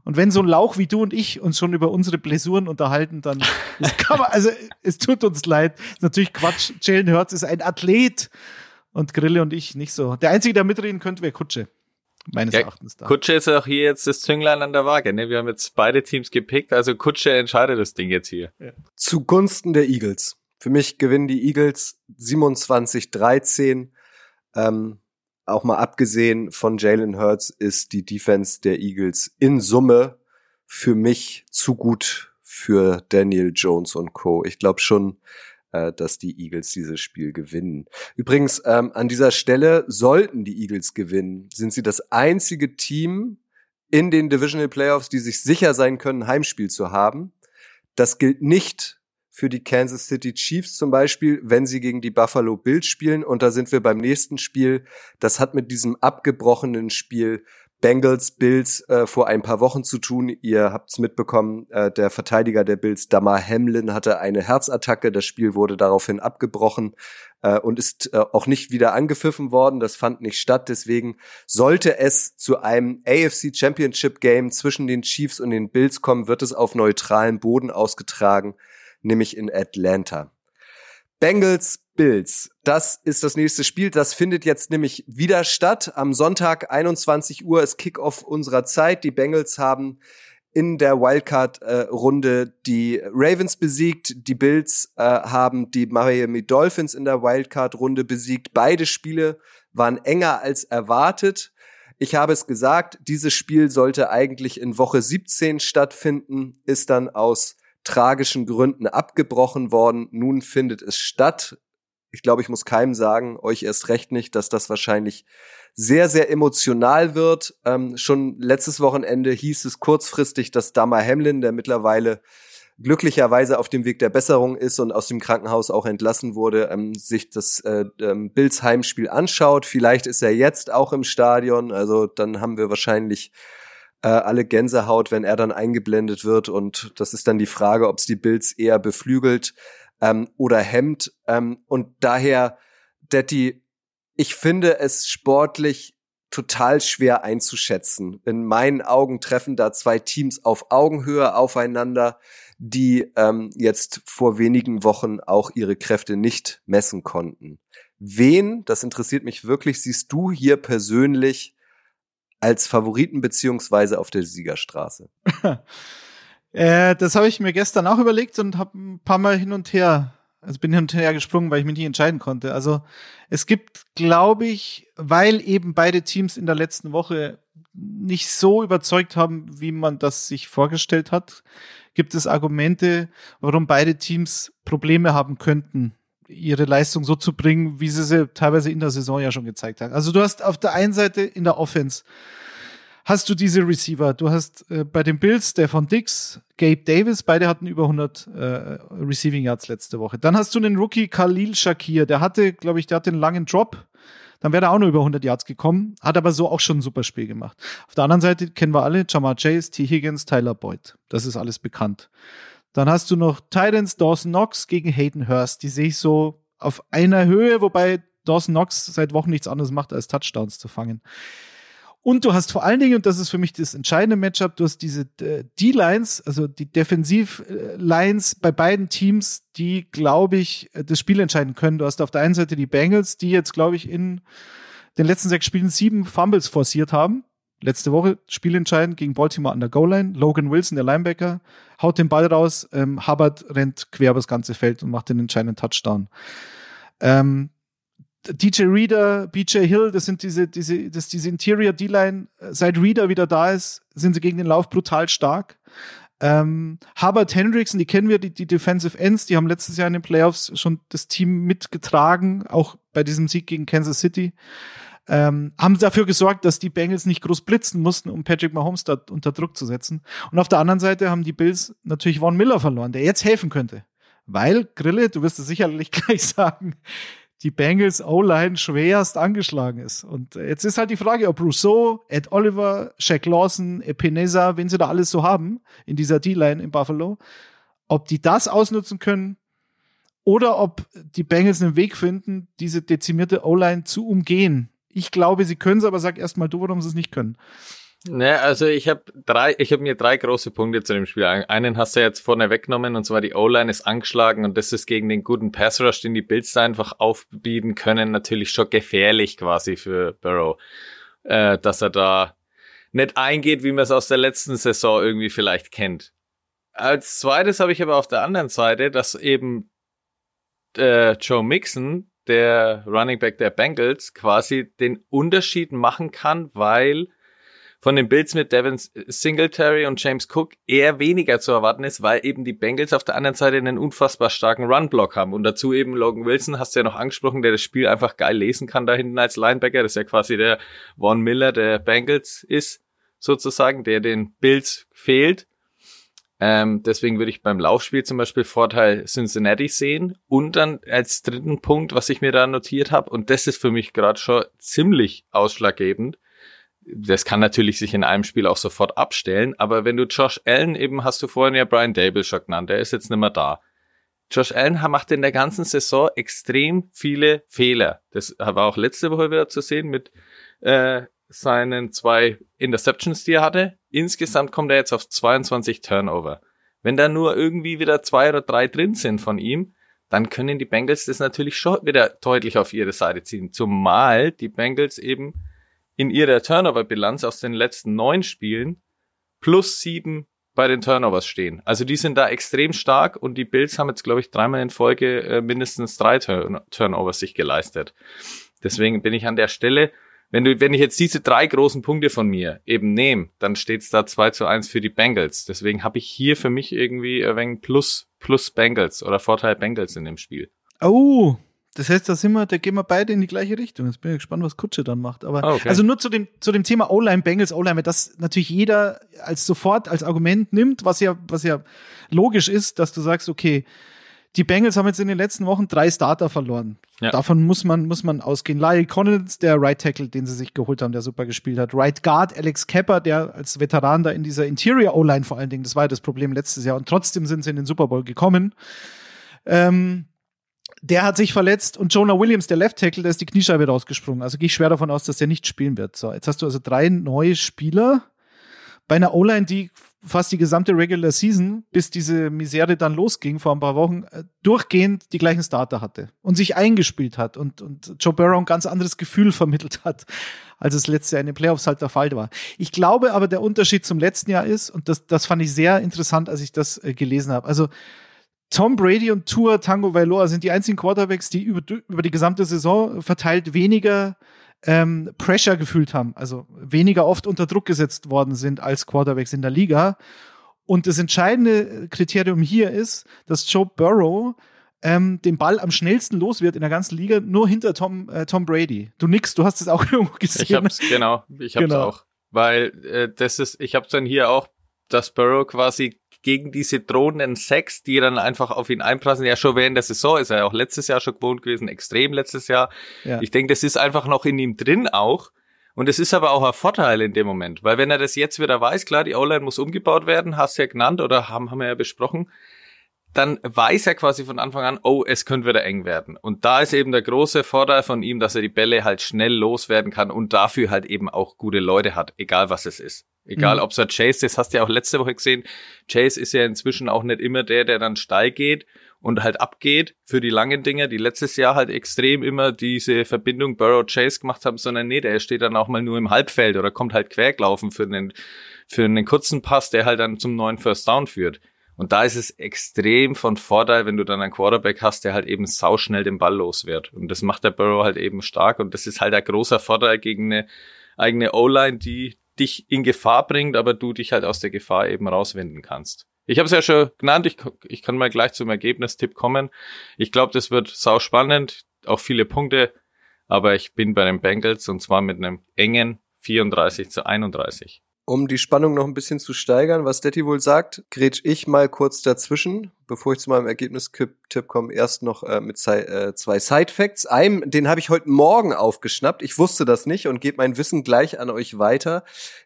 Und wenn so ein Lauch wie du und ich uns schon über unsere Blessuren unterhalten, dann kann man, also es tut uns leid. Ist natürlich Quatsch. Jalen Hurts ist ein Athlet und Grille und ich nicht so. Der einzige, der mitreden könnte, wäre Kutsche. Meines ja, Erachtens da. Kutsche ist auch hier jetzt das Zünglein an der Waage. Ne? Wir haben jetzt beide Teams gepickt, also Kutsche entscheidet das Ding jetzt hier. Ja. Zugunsten der Eagles. Für mich gewinnen die Eagles 27-13. Ähm, auch mal abgesehen von Jalen Hurts ist die Defense der Eagles in Summe für mich zu gut für Daniel Jones und Co. Ich glaube schon, äh, dass die Eagles dieses Spiel gewinnen. Übrigens, ähm, an dieser Stelle sollten die Eagles gewinnen, sind sie das einzige Team in den Divisional Playoffs, die sich sicher sein können, Heimspiel zu haben. Das gilt nicht für die Kansas City Chiefs zum Beispiel, wenn sie gegen die Buffalo Bills spielen. Und da sind wir beim nächsten Spiel. Das hat mit diesem abgebrochenen Spiel Bengals Bills äh, vor ein paar Wochen zu tun. Ihr habt's mitbekommen, äh, der Verteidiger der Bills, Damar Hamlin, hatte eine Herzattacke. Das Spiel wurde daraufhin abgebrochen äh, und ist äh, auch nicht wieder angepfiffen worden. Das fand nicht statt. Deswegen sollte es zu einem AFC Championship Game zwischen den Chiefs und den Bills kommen, wird es auf neutralem Boden ausgetragen nämlich in Atlanta. Bengals Bills. Das ist das nächste Spiel. Das findet jetzt nämlich wieder statt. Am Sonntag 21 Uhr ist Kickoff unserer Zeit. Die Bengals haben in der Wildcard-Runde äh, die Ravens besiegt. Die Bills äh, haben die Miami Dolphins in der Wildcard-Runde besiegt. Beide Spiele waren enger als erwartet. Ich habe es gesagt, dieses Spiel sollte eigentlich in Woche 17 stattfinden, ist dann aus tragischen Gründen abgebrochen worden. Nun findet es statt. Ich glaube, ich muss keinem sagen, euch erst recht nicht, dass das wahrscheinlich sehr, sehr emotional wird. Ähm, schon letztes Wochenende hieß es kurzfristig, dass Dama Hamlin, der mittlerweile glücklicherweise auf dem Weg der Besserung ist und aus dem Krankenhaus auch entlassen wurde, ähm, sich das äh, ähm, Bills Heimspiel anschaut. Vielleicht ist er jetzt auch im Stadion. Also dann haben wir wahrscheinlich äh, alle Gänsehaut, wenn er dann eingeblendet wird. Und das ist dann die Frage, ob es die Bills eher beflügelt ähm, oder hemmt. Ähm, und daher, Detti, ich finde es sportlich total schwer einzuschätzen. In meinen Augen treffen da zwei Teams auf Augenhöhe aufeinander, die ähm, jetzt vor wenigen Wochen auch ihre Kräfte nicht messen konnten. Wen, das interessiert mich wirklich, siehst du hier persönlich als Favoriten beziehungsweise auf der Siegerstraße? äh, das habe ich mir gestern auch überlegt und habe ein paar Mal hin und her, also bin hin und her gesprungen, weil ich mich nicht entscheiden konnte. Also es gibt, glaube ich, weil eben beide Teams in der letzten Woche nicht so überzeugt haben, wie man das sich vorgestellt hat, gibt es Argumente, warum beide Teams Probleme haben könnten, ihre Leistung so zu bringen, wie sie sie teilweise in der Saison ja schon gezeigt haben. Also du hast auf der einen Seite in der Offense hast du diese Receiver. Du hast äh, bei den Bills Stefan Dix, Gabe Davis, beide hatten über 100 äh, Receiving Yards letzte Woche. Dann hast du den Rookie Khalil Shakir, der hatte, glaube ich, der hatte einen langen Drop. Dann wäre er auch nur über 100 Yards gekommen, hat aber so auch schon ein super Spiel gemacht. Auf der anderen Seite kennen wir alle Jamar Chase, T. Higgins, Tyler Boyd. Das ist alles bekannt. Dann hast du noch Titans, Dawson Knox gegen Hayden Hurst. Die sehe ich so auf einer Höhe, wobei Dawson Knox seit Wochen nichts anderes macht, als Touchdowns zu fangen. Und du hast vor allen Dingen, und das ist für mich das entscheidende Matchup, du hast diese äh, D-Lines, also die Defensiv-Lines bei beiden Teams, die, glaube ich, äh, das Spiel entscheiden können. Du hast auf der einen Seite die Bengals, die jetzt, glaube ich, in den letzten sechs Spielen sieben Fumbles forciert haben. Letzte Woche spielentscheidend gegen Baltimore an der Goal-Line. Logan Wilson, der Linebacker, haut den Ball raus. Ähm, Hubbard rennt quer übers ganze Feld und macht den entscheidenden Touchdown. Ähm, DJ Reader, BJ Hill, das sind diese, diese, das, diese Interior D-Line. Seit Reader wieder da ist, sind sie gegen den Lauf brutal stark. Ähm, Hubbard Hendrickson, die kennen wir, die, die Defensive Ends, die haben letztes Jahr in den Playoffs schon das Team mitgetragen, auch bei diesem Sieg gegen Kansas City. Ähm, haben dafür gesorgt, dass die Bengals nicht groß blitzen mussten, um Patrick Mahomes da unter Druck zu setzen. Und auf der anderen Seite haben die Bills natürlich Von Miller verloren, der jetzt helfen könnte. Weil, Grille, du wirst es sicherlich gleich sagen, die Bengals O-Line schwerst angeschlagen ist. Und jetzt ist halt die Frage, ob Rousseau, Ed Oliver, Shaq Lawson, Epinesa, wen sie da alles so haben in dieser D-Line in Buffalo, ob die das ausnutzen können oder ob die Bengals einen Weg finden, diese dezimierte O-Line zu umgehen. Ich glaube, sie können es, aber sag erst mal du, warum sie es nicht können. Ne, also ich habe drei, ich habe mir drei große Punkte zu dem Spiel. Einen hast du jetzt vorne weggenommen und zwar die O-Line ist angeschlagen und das ist gegen den guten Pass Rush, den die Bills da einfach aufbieten können, natürlich schon gefährlich quasi für Burrow, äh, dass er da nicht eingeht, wie man es aus der letzten Saison irgendwie vielleicht kennt. Als zweites habe ich aber auf der anderen Seite, dass eben äh, Joe Mixon, der Running Back der Bengals, quasi den Unterschied machen kann, weil von den Bills mit Devin Singletary und James Cook eher weniger zu erwarten ist, weil eben die Bengals auf der anderen Seite einen unfassbar starken Run-Block haben. Und dazu eben Logan Wilson, hast du ja noch angesprochen, der das Spiel einfach geil lesen kann da hinten als Linebacker. Das ist ja quasi der Von Miller der Bengals ist, sozusagen, der den Bills fehlt. Ähm, deswegen würde ich beim Laufspiel zum Beispiel Vorteil Cincinnati sehen. Und dann als dritten Punkt, was ich mir da notiert habe, und das ist für mich gerade schon ziemlich ausschlaggebend, das kann natürlich sich in einem Spiel auch sofort abstellen, aber wenn du Josh Allen eben, hast du vorhin ja Brian Dable schon genannt, der ist jetzt nicht mehr da. Josh Allen macht in der ganzen Saison extrem viele Fehler. Das war auch letzte Woche wieder zu sehen mit äh, seinen zwei Interceptions, die er hatte. Insgesamt kommt er jetzt auf 22 Turnover. Wenn da nur irgendwie wieder zwei oder drei drin sind von ihm, dann können die Bengals das natürlich schon wieder deutlich auf ihre Seite ziehen. Zumal die Bengals eben in ihrer Turnover-Bilanz aus den letzten neun Spielen plus sieben bei den Turnovers stehen. Also die sind da extrem stark und die Bills haben jetzt, glaube ich, dreimal in Folge äh, mindestens drei Turn Turnovers sich geleistet. Deswegen bin ich an der Stelle, wenn du, wenn ich jetzt diese drei großen Punkte von mir eben nehme, dann steht es da 2 zu 1 für die Bengals. Deswegen habe ich hier für mich irgendwie ein wenig plus, plus Bengals oder Vorteil Bengals in dem Spiel. Oh, das heißt, da sind wir, da gehen wir beide in die gleiche Richtung. Jetzt bin ich gespannt, was Kutsche dann macht. Aber ah, okay. also nur zu dem zu dem Thema O-Line Bengals O-Line, das natürlich jeder als sofort als Argument nimmt, was ja was ja logisch ist, dass du sagst, okay, die Bengals haben jetzt in den letzten Wochen drei Starter verloren. Ja. Davon muss man muss man ausgehen. Lyle Collins, der Right Tackle, den sie sich geholt haben, der super gespielt hat. Right Guard Alex Kepper, der als Veteran da in dieser Interior O-Line vor allen Dingen, das war ja das Problem letztes Jahr und trotzdem sind sie in den Super Bowl gekommen. Ähm, der hat sich verletzt und Jonah Williams, der Left Tackle, der ist die Kniescheibe rausgesprungen. Also gehe ich schwer davon aus, dass der nicht spielen wird. So, jetzt hast du also drei neue Spieler bei einer O-Line, die fast die gesamte Regular Season, bis diese Misere dann losging vor ein paar Wochen, äh, durchgehend die gleichen Starter hatte und sich eingespielt hat und, und Joe Burrow ein ganz anderes Gefühl vermittelt hat, als es letztes Jahr in den Playoffs halt der Fall war. Ich glaube aber, der Unterschied zum letzten Jahr ist, und das, das fand ich sehr interessant, als ich das äh, gelesen habe. Also Tom Brady und Tua Tango Vailoa sind die einzigen Quarterbacks, die über, über die gesamte Saison verteilt weniger ähm, Pressure gefühlt haben, also weniger oft unter Druck gesetzt worden sind als Quarterbacks in der Liga. Und das entscheidende Kriterium hier ist, dass Joe Burrow ähm, den Ball am schnellsten los wird in der ganzen Liga, nur hinter Tom, äh, Tom Brady. Du nix, du hast es auch irgendwo gesehen. Ich hab's, genau, ich hab's genau. auch. Weil äh, das ist, ich hab's dann hier auch, dass Burrow quasi gegen diese drohenden Sex, die dann einfach auf ihn einprassen. Ja, schon während der Saison ist er ja auch letztes Jahr schon gewohnt gewesen, extrem letztes Jahr. Ja. Ich denke, das ist einfach noch in ihm drin auch. Und es ist aber auch ein Vorteil in dem Moment, weil wenn er das jetzt wieder weiß, klar, die O-Line muss umgebaut werden, hast du ja genannt oder haben, haben wir ja besprochen, dann weiß er quasi von Anfang an, oh, es könnte wieder eng werden. Und da ist eben der große Vorteil von ihm, dass er die Bälle halt schnell loswerden kann und dafür halt eben auch gute Leute hat, egal was es ist. Egal, mhm. ob es der Chase ist, hast du ja auch letzte Woche gesehen. Chase ist ja inzwischen auch nicht immer der, der dann steil geht und halt abgeht für die langen Dinger, die letztes Jahr halt extrem immer diese Verbindung Burrow-Chase gemacht haben, sondern nee, der steht dann auch mal nur im Halbfeld oder kommt halt quergelaufen für einen, für einen kurzen Pass, der halt dann zum neuen First Down führt. Und da ist es extrem von Vorteil, wenn du dann einen Quarterback hast, der halt eben sauschnell den Ball los wird. Und das macht der Burrow halt eben stark. Und das ist halt ein großer Vorteil gegen eine eigene O-Line, die dich in Gefahr bringt, aber du dich halt aus der Gefahr eben rauswinden kannst. Ich habe es ja schon genannt, ich, ich kann mal gleich zum Ergebnistipp kommen. Ich glaube, das wird sau spannend, auch viele Punkte, aber ich bin bei den Bengals und zwar mit einem engen 34 zu 31. Um die Spannung noch ein bisschen zu steigern, was Detti wohl sagt, grätsch ich mal kurz dazwischen bevor ich zu meinem Ergebnistipp komme, erst noch äh, mit zwei, äh, zwei Side-Facts. Einem, den habe ich heute Morgen aufgeschnappt. Ich wusste das nicht und gebe mein Wissen gleich an euch weiter.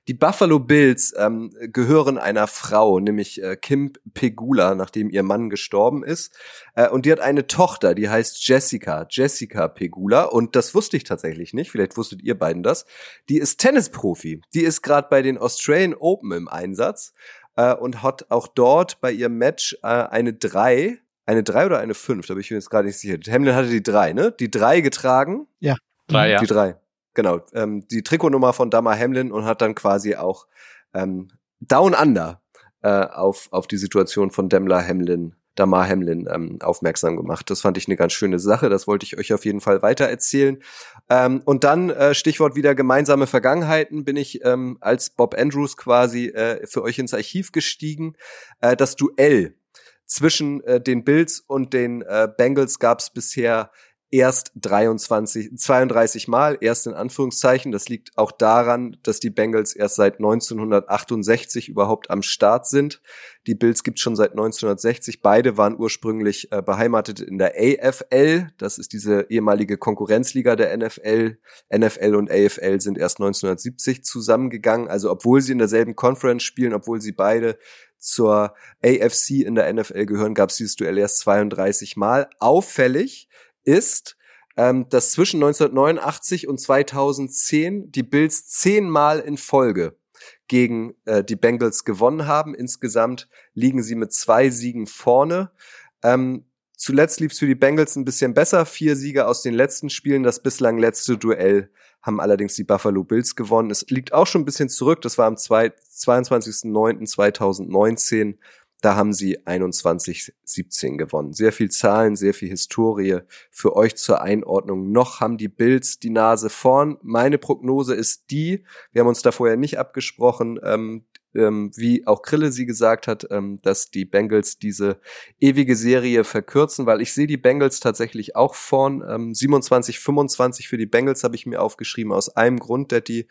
Die Buffalo Bills ähm, gehören einer Frau, nämlich äh, Kim Pegula, nachdem ihr Mann gestorben ist. Äh, und die hat eine Tochter, die heißt Jessica, Jessica Pegula. Und das wusste ich tatsächlich nicht. Vielleicht wusstet ihr beiden das. Die ist Tennisprofi. Die ist gerade bei den Australian Open im Einsatz äh, und hat auch dort bei ihrem Match äh, eine 3, eine 3 oder eine 5, da bin ich mir jetzt gerade nicht sicher. Hamlin hatte die 3, ne? Die 3 getragen. Ja. 3, ja. Die 3. Genau. Ähm, die Trikotnummer von Dama Hamlin und hat dann quasi auch ähm, Down Under äh, auf, auf die Situation von Demla Hamlin Damar Hamlin ähm, aufmerksam gemacht. Das fand ich eine ganz schöne Sache. Das wollte ich euch auf jeden Fall weiter erzählen. Ähm, und dann äh, Stichwort wieder gemeinsame Vergangenheiten bin ich ähm, als Bob Andrews quasi äh, für euch ins Archiv gestiegen. Äh, das Duell zwischen äh, den Bills und den äh, Bengals gab es bisher erst 23, 32 Mal, erst in Anführungszeichen. Das liegt auch daran, dass die Bengals erst seit 1968 überhaupt am Start sind. Die Bills gibt schon seit 1960. Beide waren ursprünglich äh, beheimatet in der AFL. Das ist diese ehemalige Konkurrenzliga der NFL. NFL und AFL sind erst 1970 zusammengegangen. Also obwohl sie in derselben Conference spielen, obwohl sie beide zur AFC in der NFL gehören, gab es dieses Duell erst 32 Mal. Auffällig ist, ähm, dass zwischen 1989 und 2010 die Bills zehnmal in Folge gegen äh, die Bengals gewonnen haben. Insgesamt liegen sie mit zwei Siegen vorne. Ähm, zuletzt lief es für die Bengals ein bisschen besser. Vier Siege aus den letzten Spielen. Das bislang letzte Duell haben allerdings die Buffalo Bills gewonnen. Es liegt auch schon ein bisschen zurück. Das war am 22.09.2019. Da haben sie 21-17 gewonnen. Sehr viel Zahlen, sehr viel Historie. Für euch zur Einordnung. Noch haben die Bills die Nase vorn. Meine Prognose ist die, wir haben uns da vorher nicht abgesprochen, ähm, ähm, wie auch Krille sie gesagt hat, ähm, dass die Bengals diese ewige Serie verkürzen, weil ich sehe die Bengals tatsächlich auch vorn. Ähm, 27, 25 für die Bengals habe ich mir aufgeschrieben aus einem Grund, der die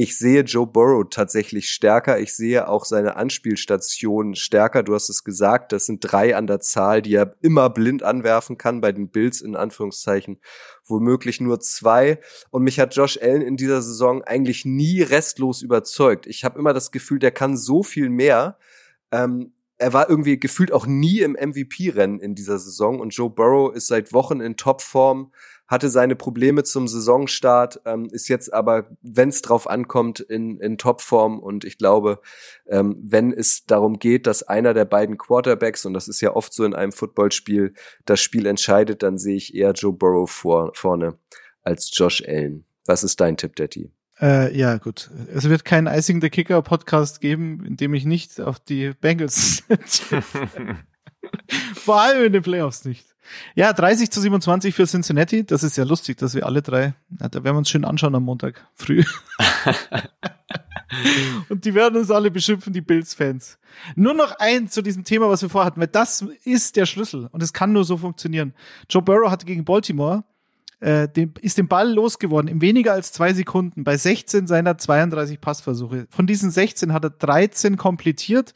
ich sehe Joe Burrow tatsächlich stärker. Ich sehe auch seine Anspielstationen stärker. Du hast es gesagt, das sind drei an der Zahl, die er immer blind anwerfen kann, bei den Bills in Anführungszeichen womöglich nur zwei. Und mich hat Josh Allen in dieser Saison eigentlich nie restlos überzeugt. Ich habe immer das Gefühl, der kann so viel mehr. Ähm, er war irgendwie gefühlt auch nie im MVP-Rennen in dieser Saison und Joe Burrow ist seit Wochen in Topform hatte seine Probleme zum Saisonstart, ähm, ist jetzt aber, wenn es drauf ankommt, in, in Topform. Und ich glaube, ähm, wenn es darum geht, dass einer der beiden Quarterbacks, und das ist ja oft so in einem Footballspiel, das Spiel entscheidet, dann sehe ich eher Joe Burrow vor, vorne als Josh Allen. Was ist dein Tipp, Daddy? Äh, ja, gut. Es wird keinen Icing the Kicker Podcast geben, in dem ich nicht auf die Bengals Vor allem in den Playoffs nicht. Ja, 30 zu 27 für Cincinnati. Das ist ja lustig, dass wir alle drei, ja, da werden wir uns schön anschauen am Montag früh. Und die werden uns alle beschimpfen, die Bills-Fans. Nur noch eins zu diesem Thema, was wir vorhatten, weil das ist der Schlüssel und es kann nur so funktionieren. Joe Burrow hatte gegen Baltimore, äh, dem, ist den Ball losgeworden in weniger als zwei Sekunden bei 16 seiner 32 Passversuche. Von diesen 16 hat er 13 komplettiert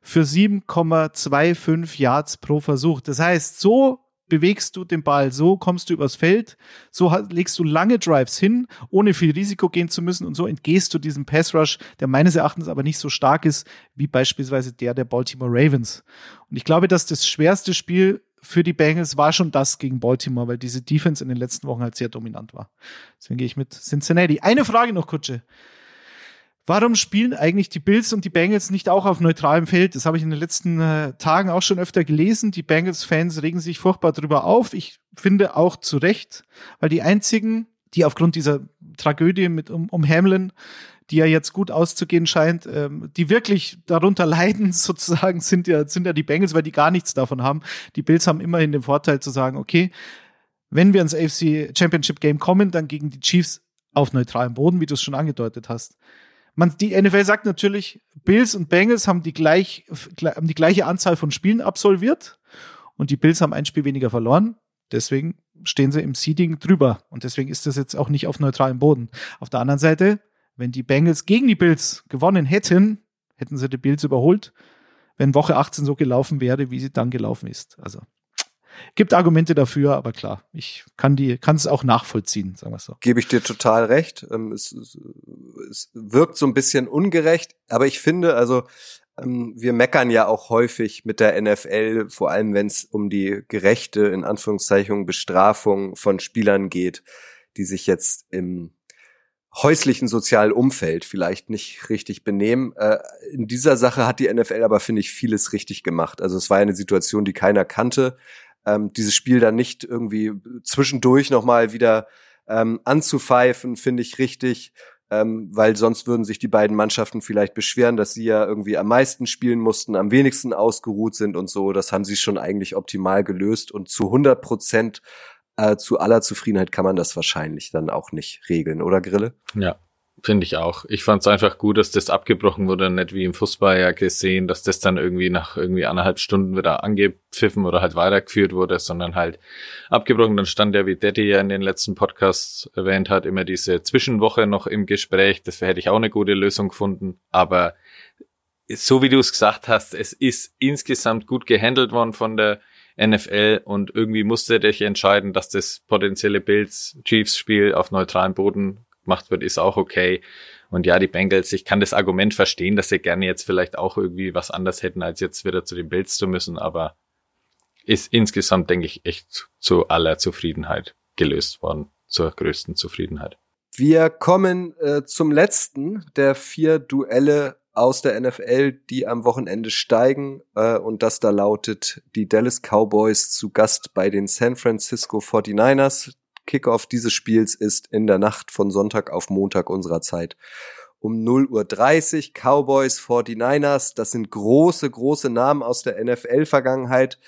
für 7,25 Yards pro Versuch. Das heißt, so bewegst du den Ball, so kommst du übers Feld, so legst du lange Drives hin, ohne viel Risiko gehen zu müssen und so entgehst du diesem Pass Rush, der meines Erachtens aber nicht so stark ist wie beispielsweise der der Baltimore Ravens. Und ich glaube, dass das schwerste Spiel für die Bengals war schon das gegen Baltimore, weil diese Defense in den letzten Wochen halt sehr dominant war. Deswegen gehe ich mit Cincinnati. Eine Frage noch, Kutsche. Warum spielen eigentlich die Bills und die Bengals nicht auch auf neutralem Feld? Das habe ich in den letzten äh, Tagen auch schon öfter gelesen. Die Bengals-Fans regen sich furchtbar drüber auf. Ich finde auch zu Recht, weil die einzigen, die aufgrund dieser Tragödie mit um, um Hamlin die ja jetzt gut auszugehen scheint, ähm, die wirklich darunter leiden, sozusagen, sind ja, sind ja die Bengals, weil die gar nichts davon haben. Die Bills haben immerhin den Vorteil zu sagen, okay, wenn wir ins AFC Championship Game kommen, dann gegen die Chiefs auf neutralem Boden, wie du es schon angedeutet hast. Man, die NFL sagt natürlich, Bills und Bengals haben die, gleich, haben die gleiche Anzahl von Spielen absolviert und die Bills haben ein Spiel weniger verloren. Deswegen stehen sie im Seeding drüber. Und deswegen ist das jetzt auch nicht auf neutralem Boden. Auf der anderen Seite, wenn die Bengals gegen die Bills gewonnen hätten, hätten sie die Bills überholt, wenn Woche 18 so gelaufen wäre, wie sie dann gelaufen ist. Also gibt Argumente dafür, aber klar, ich kann die, kann es auch nachvollziehen, sagen wir so. Gebe ich dir total recht. Ähm, es, es wirkt so ein bisschen ungerecht, aber ich finde, also ähm, wir meckern ja auch häufig mit der NFL, vor allem wenn es um die gerechte, in Anführungszeichen, Bestrafung von Spielern geht, die sich jetzt im häuslichen sozialen Umfeld vielleicht nicht richtig benehmen. Äh, in dieser Sache hat die NFL aber, finde ich, vieles richtig gemacht. Also es war eine Situation, die keiner kannte. Ähm, dieses Spiel dann nicht irgendwie zwischendurch nochmal wieder ähm, anzupfeifen, finde ich richtig ähm, weil sonst würden sich die beiden Mannschaften vielleicht beschweren, dass sie ja irgendwie am meisten spielen mussten, am wenigsten ausgeruht sind und so. Das haben sie schon eigentlich optimal gelöst und zu 100 Prozent äh, zu aller Zufriedenheit kann man das wahrscheinlich dann auch nicht regeln, oder Grille? Ja, Finde ich auch. Ich fand es einfach gut, dass das abgebrochen wurde, nicht wie im Fußball ja gesehen, dass das dann irgendwie nach irgendwie anderthalb Stunden wieder angepfiffen oder halt weitergeführt wurde, sondern halt abgebrochen. Dann stand ja, wie Daddy ja in den letzten Podcasts erwähnt hat, immer diese Zwischenwoche noch im Gespräch. Das hätte ich auch eine gute Lösung gefunden. Aber so wie du es gesagt hast, es ist insgesamt gut gehandelt worden von der NFL und irgendwie musste dich entscheiden, dass das potenzielle Bills Chiefs Spiel auf neutralem Boden gemacht wird, ist auch okay. Und ja, die Bengals, ich kann das Argument verstehen, dass sie gerne jetzt vielleicht auch irgendwie was anders hätten, als jetzt wieder zu den Bills zu müssen, aber ist insgesamt, denke ich, echt zu aller Zufriedenheit gelöst worden, zur größten Zufriedenheit. Wir kommen äh, zum letzten der vier Duelle aus der NFL, die am Wochenende steigen. Äh, und das da lautet die Dallas Cowboys zu Gast bei den San Francisco 49ers. Kickoff dieses Spiels ist in der Nacht von Sonntag auf Montag unserer Zeit. Um 0.30 Uhr Cowboys 49ers. Das sind große, große Namen aus der NFL-Vergangenheit.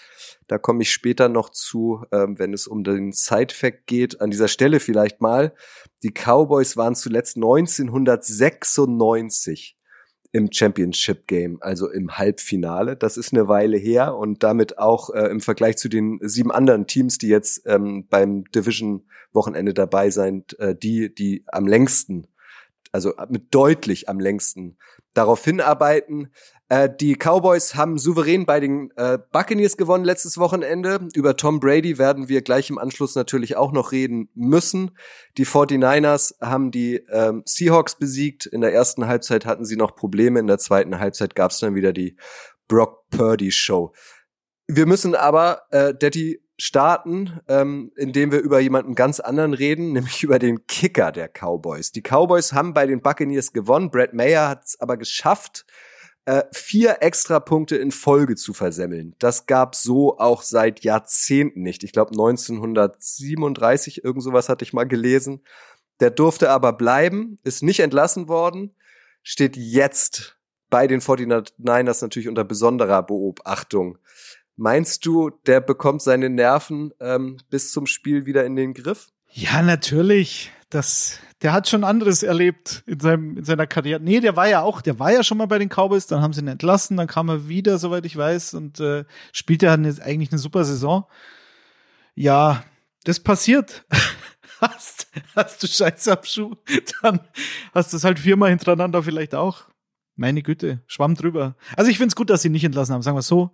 Da komme ich später noch zu, ähm, wenn es um den Side-Fact geht. An dieser Stelle vielleicht mal. Die Cowboys waren zuletzt 1996 im Championship Game, also im Halbfinale. Das ist eine Weile her und damit auch äh, im Vergleich zu den sieben anderen Teams, die jetzt ähm, beim Division-Wochenende dabei sind, äh, die, die am längsten, also mit deutlich am längsten darauf hinarbeiten. Äh, die Cowboys haben souverän bei den äh, Buccaneers gewonnen letztes Wochenende. Über Tom Brady werden wir gleich im Anschluss natürlich auch noch reden müssen. Die 49ers haben die ähm, Seahawks besiegt. In der ersten Halbzeit hatten sie noch Probleme. In der zweiten Halbzeit gab es dann wieder die Brock Purdy Show. Wir müssen aber, äh, Daddy, starten, ähm, indem wir über jemanden ganz anderen reden, nämlich über den Kicker der Cowboys. Die Cowboys haben bei den Buccaneers gewonnen. Brad Mayer hat es aber geschafft, äh, vier extra Punkte in Folge zu versemmeln. Das gab so auch seit Jahrzehnten nicht. Ich glaube 1937 irgend sowas hatte ich mal gelesen. Der durfte aber bleiben, ist nicht entlassen worden, steht jetzt bei den 49ers natürlich unter besonderer Beobachtung. Meinst du, der bekommt seine Nerven ähm, bis zum Spiel wieder in den Griff? Ja, natürlich. Das, der hat schon anderes erlebt in, seinem, in seiner Karriere. Nee, der war ja auch, der war ja schon mal bei den Cowboys, dann haben sie ihn entlassen, dann kam er wieder, soweit ich weiß, und äh, spielte halt eine, eigentlich eine super Saison. Ja, das passiert. hast, hast du Scheiße am Schuh, dann hast du es halt viermal hintereinander vielleicht auch. Meine Güte, schwamm drüber. Also ich finde es gut, dass sie nicht entlassen haben, sagen wir so.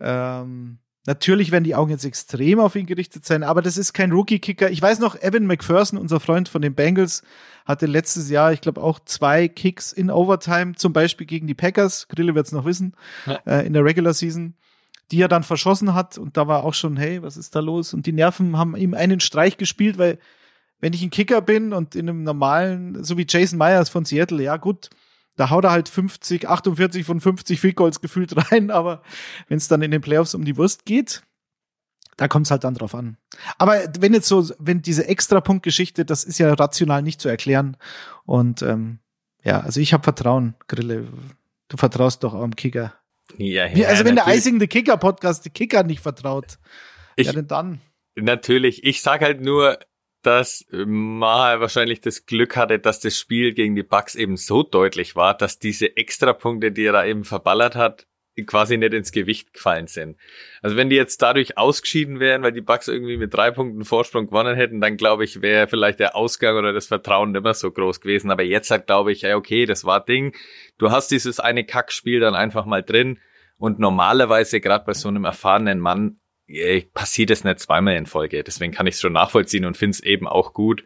Ähm, Natürlich werden die Augen jetzt extrem auf ihn gerichtet sein, aber das ist kein Rookie-Kicker. Ich weiß noch, Evan McPherson, unser Freund von den Bengals, hatte letztes Jahr, ich glaube, auch zwei Kicks in Overtime, zum Beispiel gegen die Packers. Grille wird es noch wissen, ja. äh, in der Regular Season, die er dann verschossen hat. Und da war auch schon, hey, was ist da los? Und die Nerven haben ihm einen Streich gespielt, weil wenn ich ein Kicker bin und in einem normalen, so wie Jason Myers von Seattle, ja gut, da haut er halt 50, 48 von 50 Field Goals gefühlt rein, aber wenn es dann in den Playoffs um die Wurst geht, da kommt es halt dann drauf an. Aber wenn jetzt so, wenn diese Extrapunktgeschichte, das ist ja rational nicht zu erklären und ähm, ja, also ich habe Vertrauen, Grille. Du vertraust doch auch am Kicker. Ja, Wie, ja, also wenn der natürlich. Icing the Kicker Podcast die Kicker nicht vertraut, Ich- ja denn dann. Natürlich. Ich sag halt nur, dass Maher wahrscheinlich das Glück hatte, dass das Spiel gegen die Bucks eben so deutlich war, dass diese Extrapunkte, die er da eben verballert hat, quasi nicht ins Gewicht gefallen sind. Also wenn die jetzt dadurch ausgeschieden wären, weil die Bucks irgendwie mit drei Punkten Vorsprung gewonnen hätten, dann glaube ich, wäre vielleicht der Ausgang oder das Vertrauen nicht mehr so groß gewesen. Aber jetzt halt glaube ich, ja okay, das war Ding. Du hast dieses eine Kackspiel dann einfach mal drin und normalerweise gerade bei so einem erfahrenen Mann passiert es nicht zweimal in Folge. Deswegen kann ich es schon nachvollziehen und finde es eben auch gut,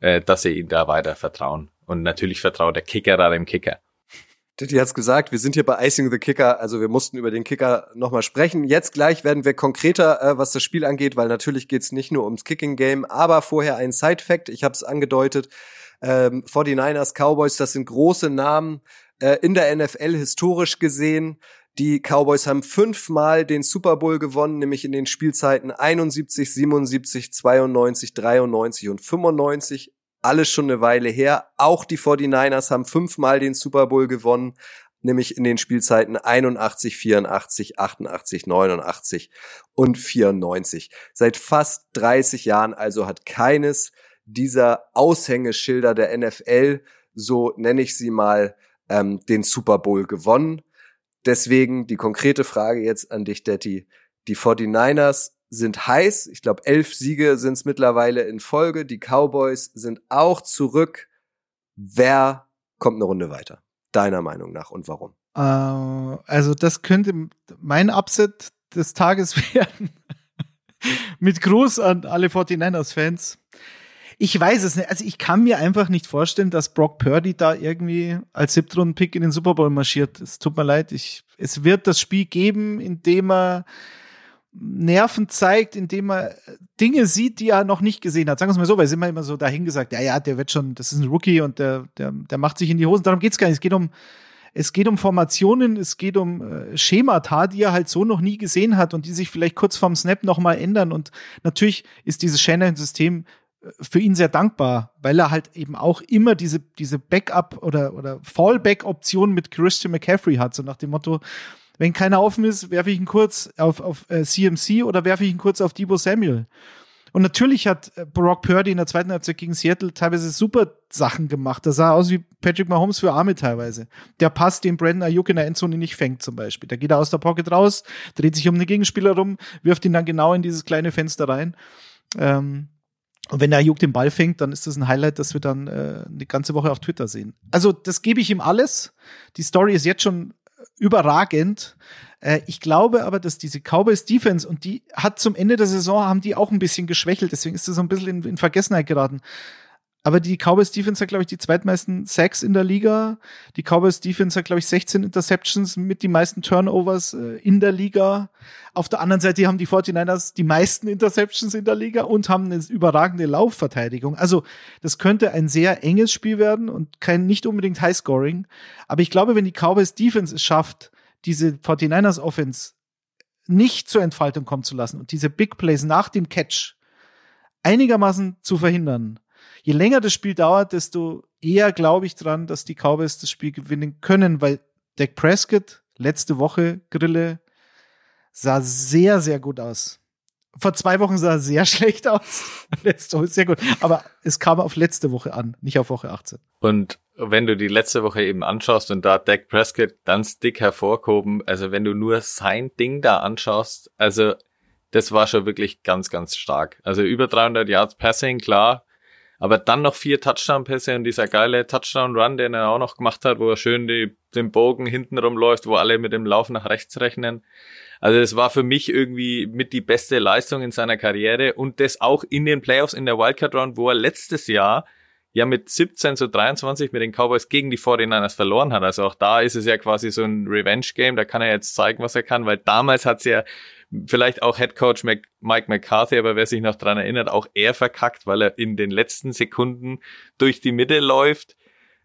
äh, dass sie ihm da weiter vertrauen. Und natürlich vertraut der Kicker da dem Kicker. Diddy hat's gesagt, wir sind hier bei Icing the Kicker, also wir mussten über den Kicker nochmal sprechen. Jetzt gleich werden wir konkreter, äh, was das Spiel angeht, weil natürlich geht's nicht nur ums Kicking-Game, aber vorher ein Side-Fact, ich habe es angedeutet, ähm, 49ers, Cowboys, das sind große Namen äh, in der NFL historisch gesehen. Die Cowboys haben fünfmal den Super Bowl gewonnen, nämlich in den Spielzeiten 71, 77, 92, 93 und 95 alles schon eine Weile her. Auch die 49ers haben fünfmal den Super Bowl gewonnen, nämlich in den Spielzeiten 81, 84, 88, 89 und 94. Seit fast 30 Jahren also hat keines dieser Aushängeschilder der NFL, so nenne ich sie mal, ähm, den Super Bowl gewonnen. Deswegen die konkrete Frage jetzt an dich, Detti. Die 49ers sind heiß. Ich glaube, elf Siege sind es mittlerweile in Folge. Die Cowboys sind auch zurück. Wer kommt eine Runde weiter? Deiner Meinung nach und warum? Äh, also das könnte mein Upset des Tages werden. Mit Gruß an alle 49ers-Fans. Ich weiß es nicht. Also ich kann mir einfach nicht vorstellen, dass Brock Purdy da irgendwie als Siebtrunden-Pick in den Super Bowl marschiert. Es tut mir leid. Ich, es wird das Spiel geben, in dem er Nerven zeigt, indem er Dinge sieht, die er noch nicht gesehen hat. Sagen wir es mal so, weil es immer immer so dahingesagt, ja, ja, der wird schon, das ist ein Rookie und der, der, der macht sich in die Hosen. Darum geht's gar nicht. Es geht um, es geht um Formationen, es geht um äh, Schemata, die er halt so noch nie gesehen hat und die sich vielleicht kurz vorm Snap nochmal ändern. Und natürlich ist dieses Shanahan-System äh, für ihn sehr dankbar, weil er halt eben auch immer diese, diese Backup- oder, oder Fallback-Option mit Christian McCaffrey hat, so nach dem Motto, wenn keiner offen ist, werfe ich ihn kurz auf, auf äh, CMC oder werfe ich ihn kurz auf Debo Samuel. Und natürlich hat äh, Brock Purdy in der zweiten Halbzeit gegen Seattle teilweise super Sachen gemacht. Das sah aus wie Patrick Mahomes für Arme teilweise. Der Pass, den Brandon Ayuk in der Endzone nicht fängt zum Beispiel. Da geht er aus der Pocket raus, dreht sich um den Gegenspieler rum, wirft ihn dann genau in dieses kleine Fenster rein. Ähm, und wenn der Ayuk den Ball fängt, dann ist das ein Highlight, das wir dann äh, eine ganze Woche auf Twitter sehen. Also das gebe ich ihm alles. Die Story ist jetzt schon überragend. Äh, ich glaube aber, dass diese Cowboys Defense und die hat zum Ende der Saison haben die auch ein bisschen geschwächelt. Deswegen ist das so ein bisschen in, in Vergessenheit geraten. Aber die Cowboys Defense hat, glaube ich, die zweitmeisten Sacks in der Liga. Die Cowboys Defense hat, glaube ich, 16 Interceptions mit die meisten Turnovers äh, in der Liga. Auf der anderen Seite haben die 49ers die meisten Interceptions in der Liga und haben eine überragende Laufverteidigung. Also, das könnte ein sehr enges Spiel werden und kein nicht unbedingt Highscoring. Aber ich glaube, wenn die Cowboys Defense es schafft, diese 49ers Offense nicht zur Entfaltung kommen zu lassen und diese Big Plays nach dem Catch einigermaßen zu verhindern, je länger das Spiel dauert, desto eher glaube ich dran, dass die Cowboys das Spiel gewinnen können, weil Dak Prescott letzte Woche Grille sah sehr, sehr gut aus. Vor zwei Wochen sah er sehr schlecht aus. Letzte Woche sehr gut. Aber es kam auf letzte Woche an, nicht auf Woche 18. Und wenn du die letzte Woche eben anschaust und da Dak Prescott ganz dick hervorgehoben, also wenn du nur sein Ding da anschaust, also das war schon wirklich ganz, ganz stark. Also über 300 Yards Passing, klar, aber dann noch vier Touchdown-Pässe und dieser geile Touchdown-Run, den er auch noch gemacht hat, wo er schön die, den Bogen hinten rumläuft, wo alle mit dem Lauf nach rechts rechnen. Also das war für mich irgendwie mit die beste Leistung in seiner Karriere und das auch in den Playoffs in der Wildcard Round, wo er letztes Jahr ja mit 17 zu 23 mit den Cowboys gegen die 49ers verloren hat. Also auch da ist es ja quasi so ein Revenge-Game, da kann er jetzt zeigen, was er kann, weil damals hat's ja vielleicht auch Head Coach Mike McCarthy, aber wer sich noch dran erinnert, auch er verkackt, weil er in den letzten Sekunden durch die Mitte läuft.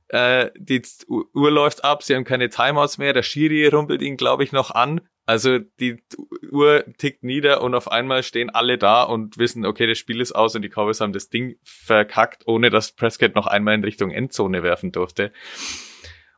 Äh, die Uhr läuft ab, sie haben keine Timeouts mehr, der Schiri rumpelt ihn, glaube ich, noch an. Also die Uhr tickt nieder und auf einmal stehen alle da und wissen, okay, das Spiel ist aus und die Cowboys haben das Ding verkackt, ohne dass Prescott noch einmal in Richtung Endzone werfen durfte.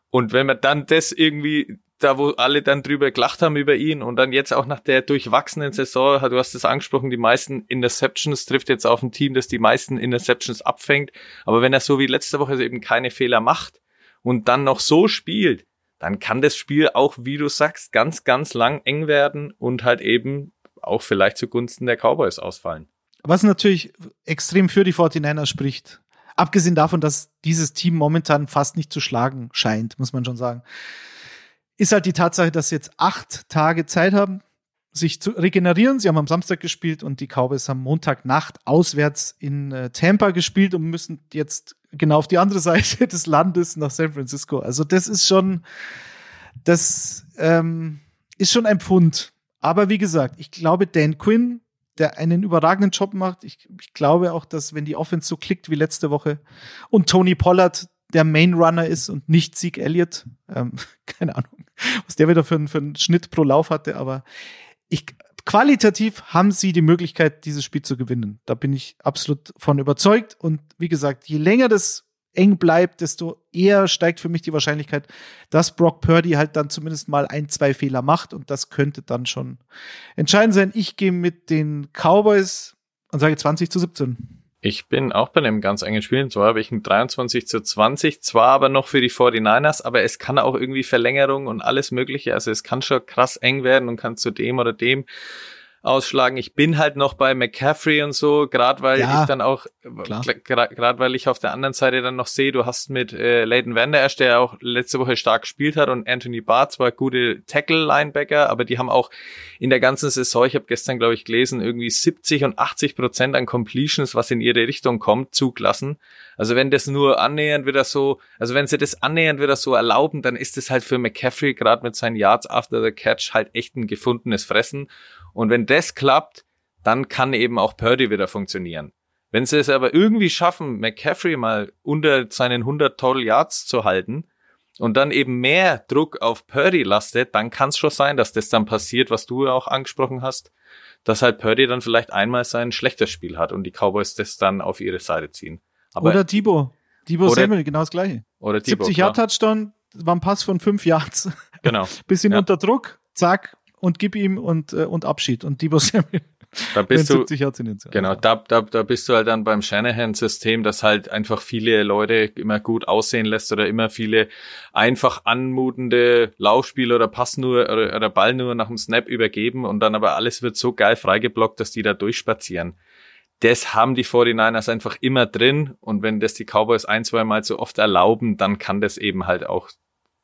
Und wenn man dann das irgendwie da wo alle dann drüber gelacht haben über ihn und dann jetzt auch nach der durchwachsenen Saison, du hast es angesprochen, die meisten Interceptions trifft jetzt auf ein Team, das die meisten Interceptions abfängt. Aber wenn er so wie letzte Woche eben keine Fehler macht und dann noch so spielt, dann kann das Spiel auch, wie du sagst, ganz, ganz lang eng werden und halt eben auch vielleicht zugunsten der Cowboys ausfallen. Was natürlich extrem für die 49ers spricht. Abgesehen davon, dass dieses Team momentan fast nicht zu schlagen scheint, muss man schon sagen ist halt die Tatsache, dass sie jetzt acht Tage Zeit haben, sich zu regenerieren. Sie haben am Samstag gespielt und die Cowboys haben Montagnacht auswärts in äh, Tampa gespielt und müssen jetzt genau auf die andere Seite des Landes nach San Francisco. Also das ist schon, das ähm, ist schon ein Pfund. Aber wie gesagt, ich glaube, Dan Quinn, der einen überragenden Job macht, ich, ich glaube auch, dass wenn die Offense so klickt wie letzte Woche und Tony Pollard der Main Runner ist und nicht Sieg Elliott, ähm, keine Ahnung, was der wieder für, einen, für einen Schnitt pro Lauf hatte, aber ich, qualitativ haben sie die Möglichkeit, dieses Spiel zu gewinnen. Da bin ich absolut von überzeugt. Und wie gesagt, je länger das eng bleibt, desto eher steigt für mich die Wahrscheinlichkeit, dass Brock Purdy halt dann zumindest mal ein, zwei Fehler macht. Und das könnte dann schon entscheidend sein. Ich gehe mit den Cowboys und sage 20 zu 17. Ich bin auch bei einem ganz engen Spiel. Und zwar habe ich ein 23 zu 20, zwar aber noch für die 49ers, aber es kann auch irgendwie Verlängerung und alles Mögliche. Also es kann schon krass eng werden und kann zu dem oder dem ausschlagen. Ich bin halt noch bei McCaffrey und so, gerade weil ja, ich dann auch, gerade weil ich auf der anderen Seite dann noch sehe, du hast mit äh, Leighton Vander Esch, der auch letzte Woche stark gespielt hat und Anthony Barr zwar gute Tackle-Linebacker, aber die haben auch in der ganzen Saison, ich habe gestern glaube ich gelesen, irgendwie 70 und 80 Prozent an Completions, was in ihre Richtung kommt, zugelassen. Also wenn das nur annähernd wieder so, also wenn sie das annähernd wieder so erlauben, dann ist es halt für McCaffrey gerade mit seinen Yards after the catch halt echt ein gefundenes Fressen. Und wenn das klappt, dann kann eben auch Purdy wieder funktionieren. Wenn sie es aber irgendwie schaffen, McCaffrey mal unter seinen 100 Total Yards zu halten und dann eben mehr Druck auf Purdy lastet, dann kann es schon sein, dass das dann passiert, was du auch angesprochen hast, dass halt Purdy dann vielleicht einmal sein schlechtes Spiel hat und die Cowboys das dann auf ihre Seite ziehen. Aber oder Debo. Debo oder, Samuel, genau das gleiche. Oder Debo, 70 Yard Touchdown, war ein Pass von 5 Yards. Genau. Bisschen ja. unter Druck, zack, und gib ihm und, äh, und Abschied. Und Debo Samuel. Da bist du, genau, da, da, da bist du halt dann beim Shanahan-System, das halt einfach viele Leute immer gut aussehen lässt oder immer viele einfach anmutende Laufspiele oder Pass nur oder, oder Ball nur nach dem Snap übergeben und dann aber alles wird so geil freigeblockt, dass die da durchspazieren. Das haben die 49ers einfach immer drin und wenn das die Cowboys ein, zwei Mal so oft erlauben, dann kann das eben halt auch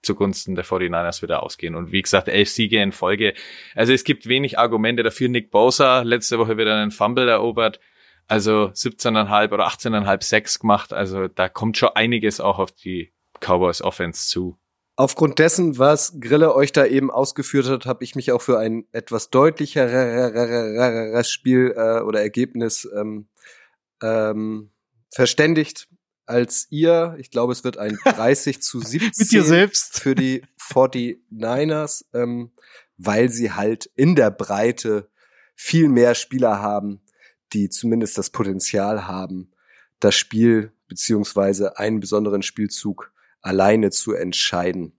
zugunsten der 49ers wieder ausgehen. Und wie gesagt, elf Siege in Folge. Also es gibt wenig Argumente dafür. Nick Bosa letzte Woche wieder einen Fumble erobert. Also 17,5 oder 18,5 6 gemacht. Also da kommt schon einiges auch auf die Cowboys Offense zu. Aufgrund dessen, was Grille euch da eben ausgeführt hat, habe ich mich auch für ein etwas deutlicheres Spiel äh, oder Ergebnis ähm, ähm, verständigt als ihr. Ich glaube, es wird ein 30 zu 17 Mit dir selbst. für die 49ers, ähm, weil sie halt in der Breite viel mehr Spieler haben, die zumindest das Potenzial haben, das Spiel beziehungsweise einen besonderen Spielzug alleine zu entscheiden.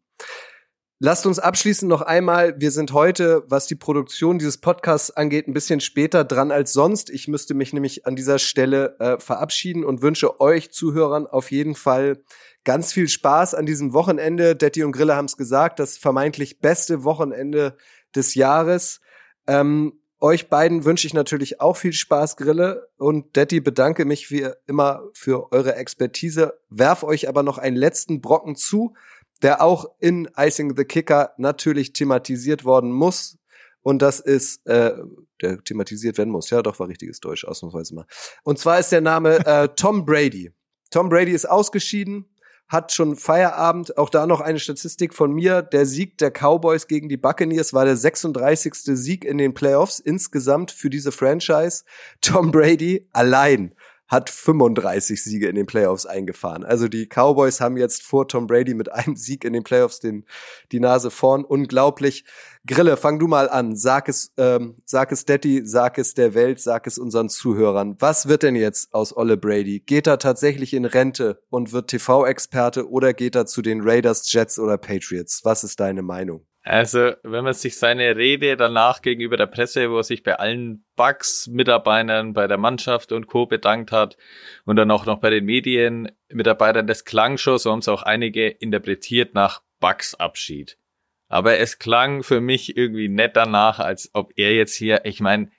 Lasst uns abschließend noch einmal, wir sind heute, was die Produktion dieses Podcasts angeht, ein bisschen später dran als sonst. Ich müsste mich nämlich an dieser Stelle äh, verabschieden und wünsche euch Zuhörern auf jeden Fall ganz viel Spaß an diesem Wochenende. Detti und Grille haben es gesagt, das vermeintlich beste Wochenende des Jahres. Ähm, euch beiden wünsche ich natürlich auch viel Spaß, Grille. Und Detti bedanke mich wie immer für eure Expertise. Werf euch aber noch einen letzten Brocken zu der auch in Icing the Kicker natürlich thematisiert worden muss. Und das ist, äh, der thematisiert werden muss. Ja, doch, war richtiges Deutsch, ausnahmsweise mal. Und zwar ist der Name äh, Tom Brady. Tom Brady ist ausgeschieden, hat schon Feierabend. Auch da noch eine Statistik von mir. Der Sieg der Cowboys gegen die Buccaneers war der 36. Sieg in den Playoffs insgesamt für diese Franchise. Tom Brady allein hat 35 Siege in den Playoffs eingefahren. Also die Cowboys haben jetzt vor Tom Brady mit einem Sieg in den Playoffs den, die Nase vorn. Unglaublich. Grille, fang du mal an. Sag es, ähm, sag es Daddy, sag es der Welt, sag es unseren Zuhörern. Was wird denn jetzt aus Olle Brady? Geht er tatsächlich in Rente und wird TV-Experte oder geht er zu den Raiders, Jets oder Patriots? Was ist deine Meinung? Also, wenn man sich seine Rede danach gegenüber der Presse, wo er sich bei allen Bugs-Mitarbeitern, bei der Mannschaft und Co. bedankt hat und dann auch noch bei den Medienmitarbeitern, das klang schon, so haben es auch einige interpretiert, nach Bugs-Abschied. Aber es klang für mich irgendwie nett danach, als ob er jetzt hier, ich meine,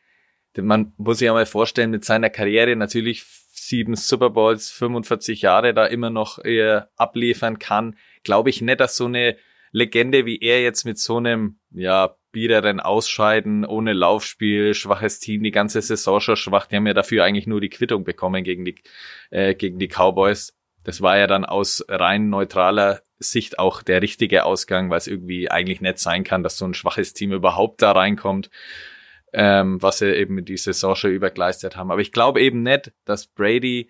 man muss sich ja mal vorstellen, mit seiner Karriere natürlich sieben Super Bowls, 45 Jahre da immer noch äh, abliefern kann, glaube ich nicht, dass so eine Legende wie er jetzt mit so einem, ja, biederen Ausscheiden, ohne Laufspiel, schwaches Team, die ganze Saison schon schwach. Die haben ja dafür eigentlich nur die Quittung bekommen gegen die, äh, gegen die Cowboys. Das war ja dann aus rein neutraler Sicht auch der richtige Ausgang, weil es irgendwie eigentlich nicht sein kann, dass so ein schwaches Team überhaupt da reinkommt, ähm, was sie eben die Saison schon übergleistet haben. Aber ich glaube eben nicht, dass Brady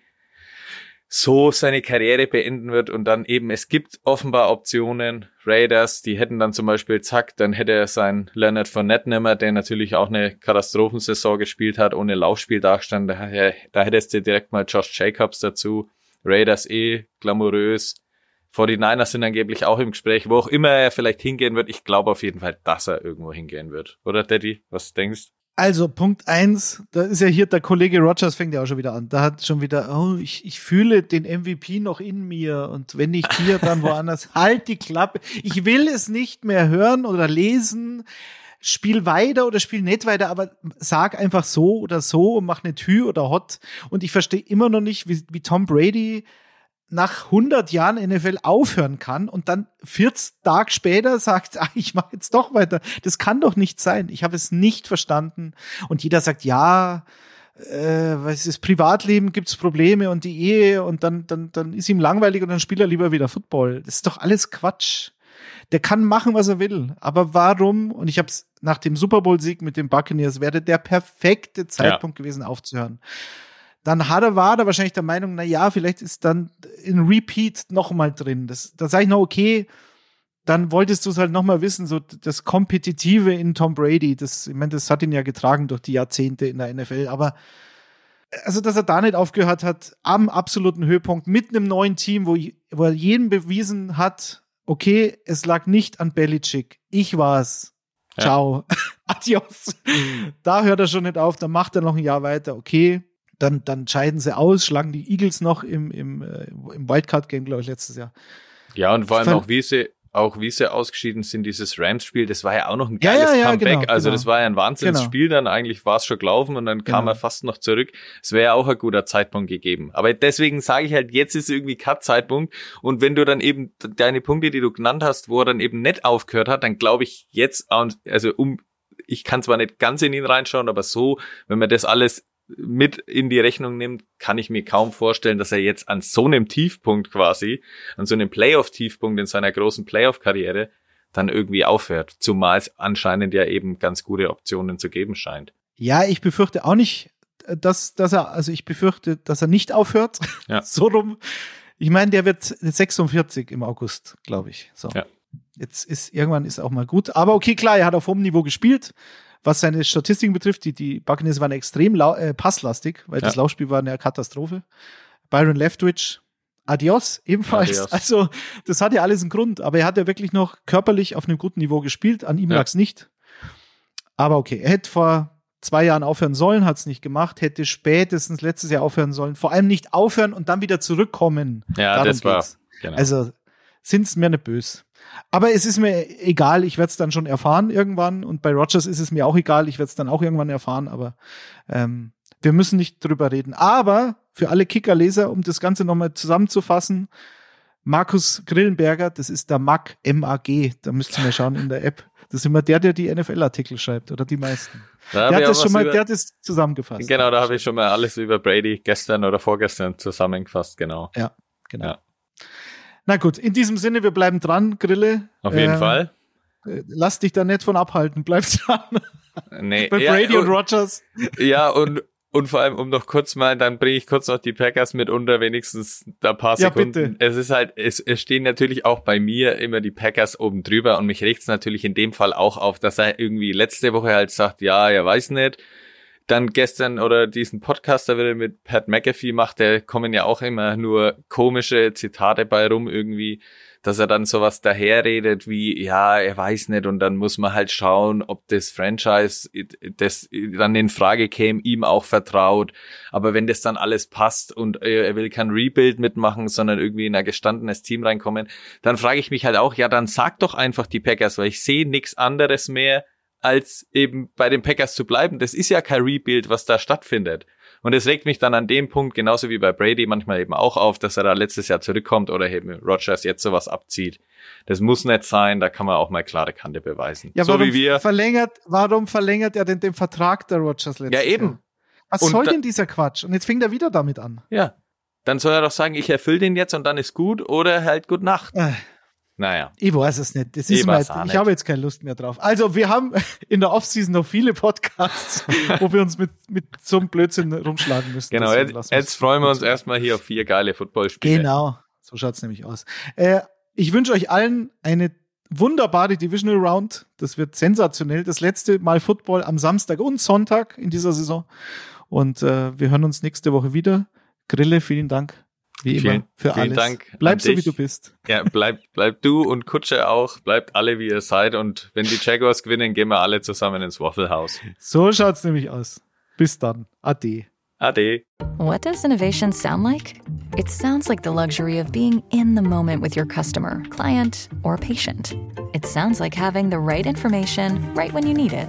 so seine Karriere beenden wird und dann eben, es gibt offenbar Optionen, Raiders, die hätten dann zum Beispiel, zack, dann hätte er sein Leonard Fournette nimmer, der natürlich auch eine Katastrophensaison gespielt hat, ohne Laufspiel dastand, da, da hättest du direkt mal Josh Jacobs dazu, Raiders eh, glamourös, 49ers sind angeblich auch im Gespräch, wo auch immer er vielleicht hingehen wird, ich glaube auf jeden Fall, dass er irgendwo hingehen wird. Oder Daddy, was denkst also Punkt eins, da ist ja hier der Kollege Rogers fängt ja auch schon wieder an. Da hat schon wieder, oh, ich, ich fühle den MVP noch in mir und wenn nicht hier, dann woanders. halt die Klappe. Ich will es nicht mehr hören oder lesen. Spiel weiter oder spiel nicht weiter, aber sag einfach so oder so und mach nicht Hü oder Hot. Und ich verstehe immer noch nicht, wie, wie Tom Brady nach 100 Jahren NFL aufhören kann und dann 40 Tage später sagt, ah, ich mache jetzt doch weiter. Das kann doch nicht sein. Ich habe es nicht verstanden. Und jeder sagt, ja, äh, was ist Privatleben, gibt's Probleme und die Ehe und dann, dann, dann ist ihm langweilig und dann spielt er lieber wieder Football. Das ist doch alles Quatsch. Der kann machen, was er will. Aber warum? Und ich habe es nach dem Super Bowl-Sieg mit den Buccaneers wäre der perfekte Zeitpunkt ja. gewesen, aufzuhören dann hat er, war er wahrscheinlich der Meinung, na ja, vielleicht ist dann in Repeat noch mal drin. Das, da sage ich noch, okay, dann wolltest du es halt noch mal wissen, so das Kompetitive in Tom Brady, das, ich meine, das hat ihn ja getragen durch die Jahrzehnte in der NFL, aber also, dass er da nicht aufgehört hat, am absoluten Höhepunkt, mit einem neuen Team, wo, wo er jedem bewiesen hat, okay, es lag nicht an Belichick, ich war's. Ja. Ciao. Adios. Da hört er schon nicht auf, dann macht er noch ein Jahr weiter, okay dann, dann scheiden sie aus, schlagen die Eagles noch im, im, äh, im Wildcard-Game, glaube ich, letztes Jahr. Ja, und vor allem auch, wie sie, auch wie sie ausgeschieden sind, dieses Rams-Spiel, das war ja auch noch ein geiles ja, ja, ja, Comeback. Genau, also genau. das war ja ein Wahnsinnsspiel, genau. dann eigentlich war es schon gelaufen und dann kam genau. er fast noch zurück. Es wäre ja auch ein guter Zeitpunkt gegeben. Aber deswegen sage ich halt, jetzt ist irgendwie Cut-Zeitpunkt und wenn du dann eben deine Punkte, die du genannt hast, wo er dann eben nicht aufgehört hat, dann glaube ich jetzt, also um ich kann zwar nicht ganz in ihn reinschauen, aber so, wenn man das alles mit in die Rechnung nimmt, kann ich mir kaum vorstellen, dass er jetzt an so einem Tiefpunkt quasi, an so einem Playoff-Tiefpunkt in seiner großen Playoff-Karriere dann irgendwie aufhört. Zumal es anscheinend ja eben ganz gute Optionen zu geben scheint. Ja, ich befürchte auch nicht, dass, dass er, also ich befürchte, dass er nicht aufhört. Ja. so rum. Ich meine, der wird 46 im August, glaube ich. So. Ja. Jetzt ist irgendwann ist auch mal gut. Aber okay, klar, er hat auf hohem Niveau gespielt was seine Statistiken betrifft, die, die Buccaneers waren extrem äh, passlastig, weil ja. das Laufspiel war eine Katastrophe. Byron Leftwich, adios, ebenfalls. Adios. Also, das hat ja alles einen Grund, aber er hat ja wirklich noch körperlich auf einem guten Niveau gespielt. An ihm ja. lag es nicht. Aber okay, er hätte vor zwei Jahren aufhören sollen, hat es nicht gemacht, hätte spätestens letztes Jahr aufhören sollen. Vor allem nicht aufhören und dann wieder zurückkommen. Ja, Darum das war. Genau. Also sind's mir nicht böse. Aber es ist mir egal, ich werde es dann schon erfahren irgendwann. Und bei Rogers ist es mir auch egal, ich werde es dann auch irgendwann erfahren, aber ähm, wir müssen nicht drüber reden. Aber für alle Kicker-Leser, um das Ganze nochmal zusammenzufassen, Markus Grillenberger, das ist der MAG, M-A-G, da müsst ihr mal schauen in der App. Das ist immer der, der die NFL-Artikel schreibt, oder die meisten. Da der hat das schon mal, über, der hat das zusammengefasst. Genau, da habe ich schon mal alles über Brady gestern oder vorgestern zusammengefasst, genau. Ja, genau. Ja. Na gut, in diesem Sinne, wir bleiben dran, Grille. Auf jeden äh, Fall. Lass dich da nicht von abhalten, bleib dran. Nee, Bei Brady ja, und, und Rogers. Ja, und Und vor allem, um noch kurz mal, dann bringe ich kurz noch die Packers mit unter, wenigstens da paar Sekunden. Ja, bitte. Es ist halt, es, es stehen natürlich auch bei mir immer die Packers oben drüber und mich regt es natürlich in dem Fall auch auf, dass er irgendwie letzte Woche halt sagt, ja, er weiß nicht. Dann gestern oder diesen Podcast, da wieder mit Pat McAfee macht, der kommen ja auch immer nur komische Zitate bei rum irgendwie dass er dann sowas daherredet wie, ja, er weiß nicht und dann muss man halt schauen, ob das Franchise, das dann in Frage käme, ihm auch vertraut. Aber wenn das dann alles passt und er will kein Rebuild mitmachen, sondern irgendwie in ein gestandenes Team reinkommen, dann frage ich mich halt auch, ja, dann sag doch einfach die Packers, weil ich sehe nichts anderes mehr, als eben bei den Packers zu bleiben. Das ist ja kein Rebuild, was da stattfindet. Und es regt mich dann an dem Punkt, genauso wie bei Brady, manchmal eben auch auf, dass er da letztes Jahr zurückkommt oder eben Rogers jetzt sowas abzieht. Das muss nicht sein, da kann man auch mal klare Kante beweisen. Ja, so warum wie wir. Verlängert, warum verlängert er denn den Vertrag der Rogers letztes Jahr? Ja, eben. Jahr? Was und soll denn dieser Quatsch? Und jetzt fängt er wieder damit an. Ja. Dann soll er doch sagen, ich erfülle den jetzt und dann ist gut oder halt gut Nacht. Äh. Naja. Ich weiß es nicht. Das ist mal, ich habe jetzt keine Lust mehr drauf. Also wir haben in der Offseason noch viele Podcasts, wo wir uns mit, mit so einem Blödsinn rumschlagen müssen. Genau, jetzt, jetzt freuen wir uns erstmal hier auf vier geile Footballspiele. Genau, so schaut's nämlich aus. Äh, ich wünsche euch allen eine wunderbare Divisional Round. Das wird sensationell. Das letzte Mal Football am Samstag und Sonntag in dieser Saison. Und äh, wir hören uns nächste Woche wieder. Grille, vielen Dank. Wie vielen, immer, für vielen alles. Dank. Bleib so, wie du bist. Ja, bleib, bleib du und Kutsche auch. Bleibt alle, wie ihr seid. Und wenn die Jaguars gewinnen, gehen wir alle zusammen ins Waffle House. So schaut's nämlich aus. Bis dann. Ade. Ade. What does innovation sound like? It sounds like the luxury of being in the moment with your customer, client, or patient. It sounds like having the right information right when you need it.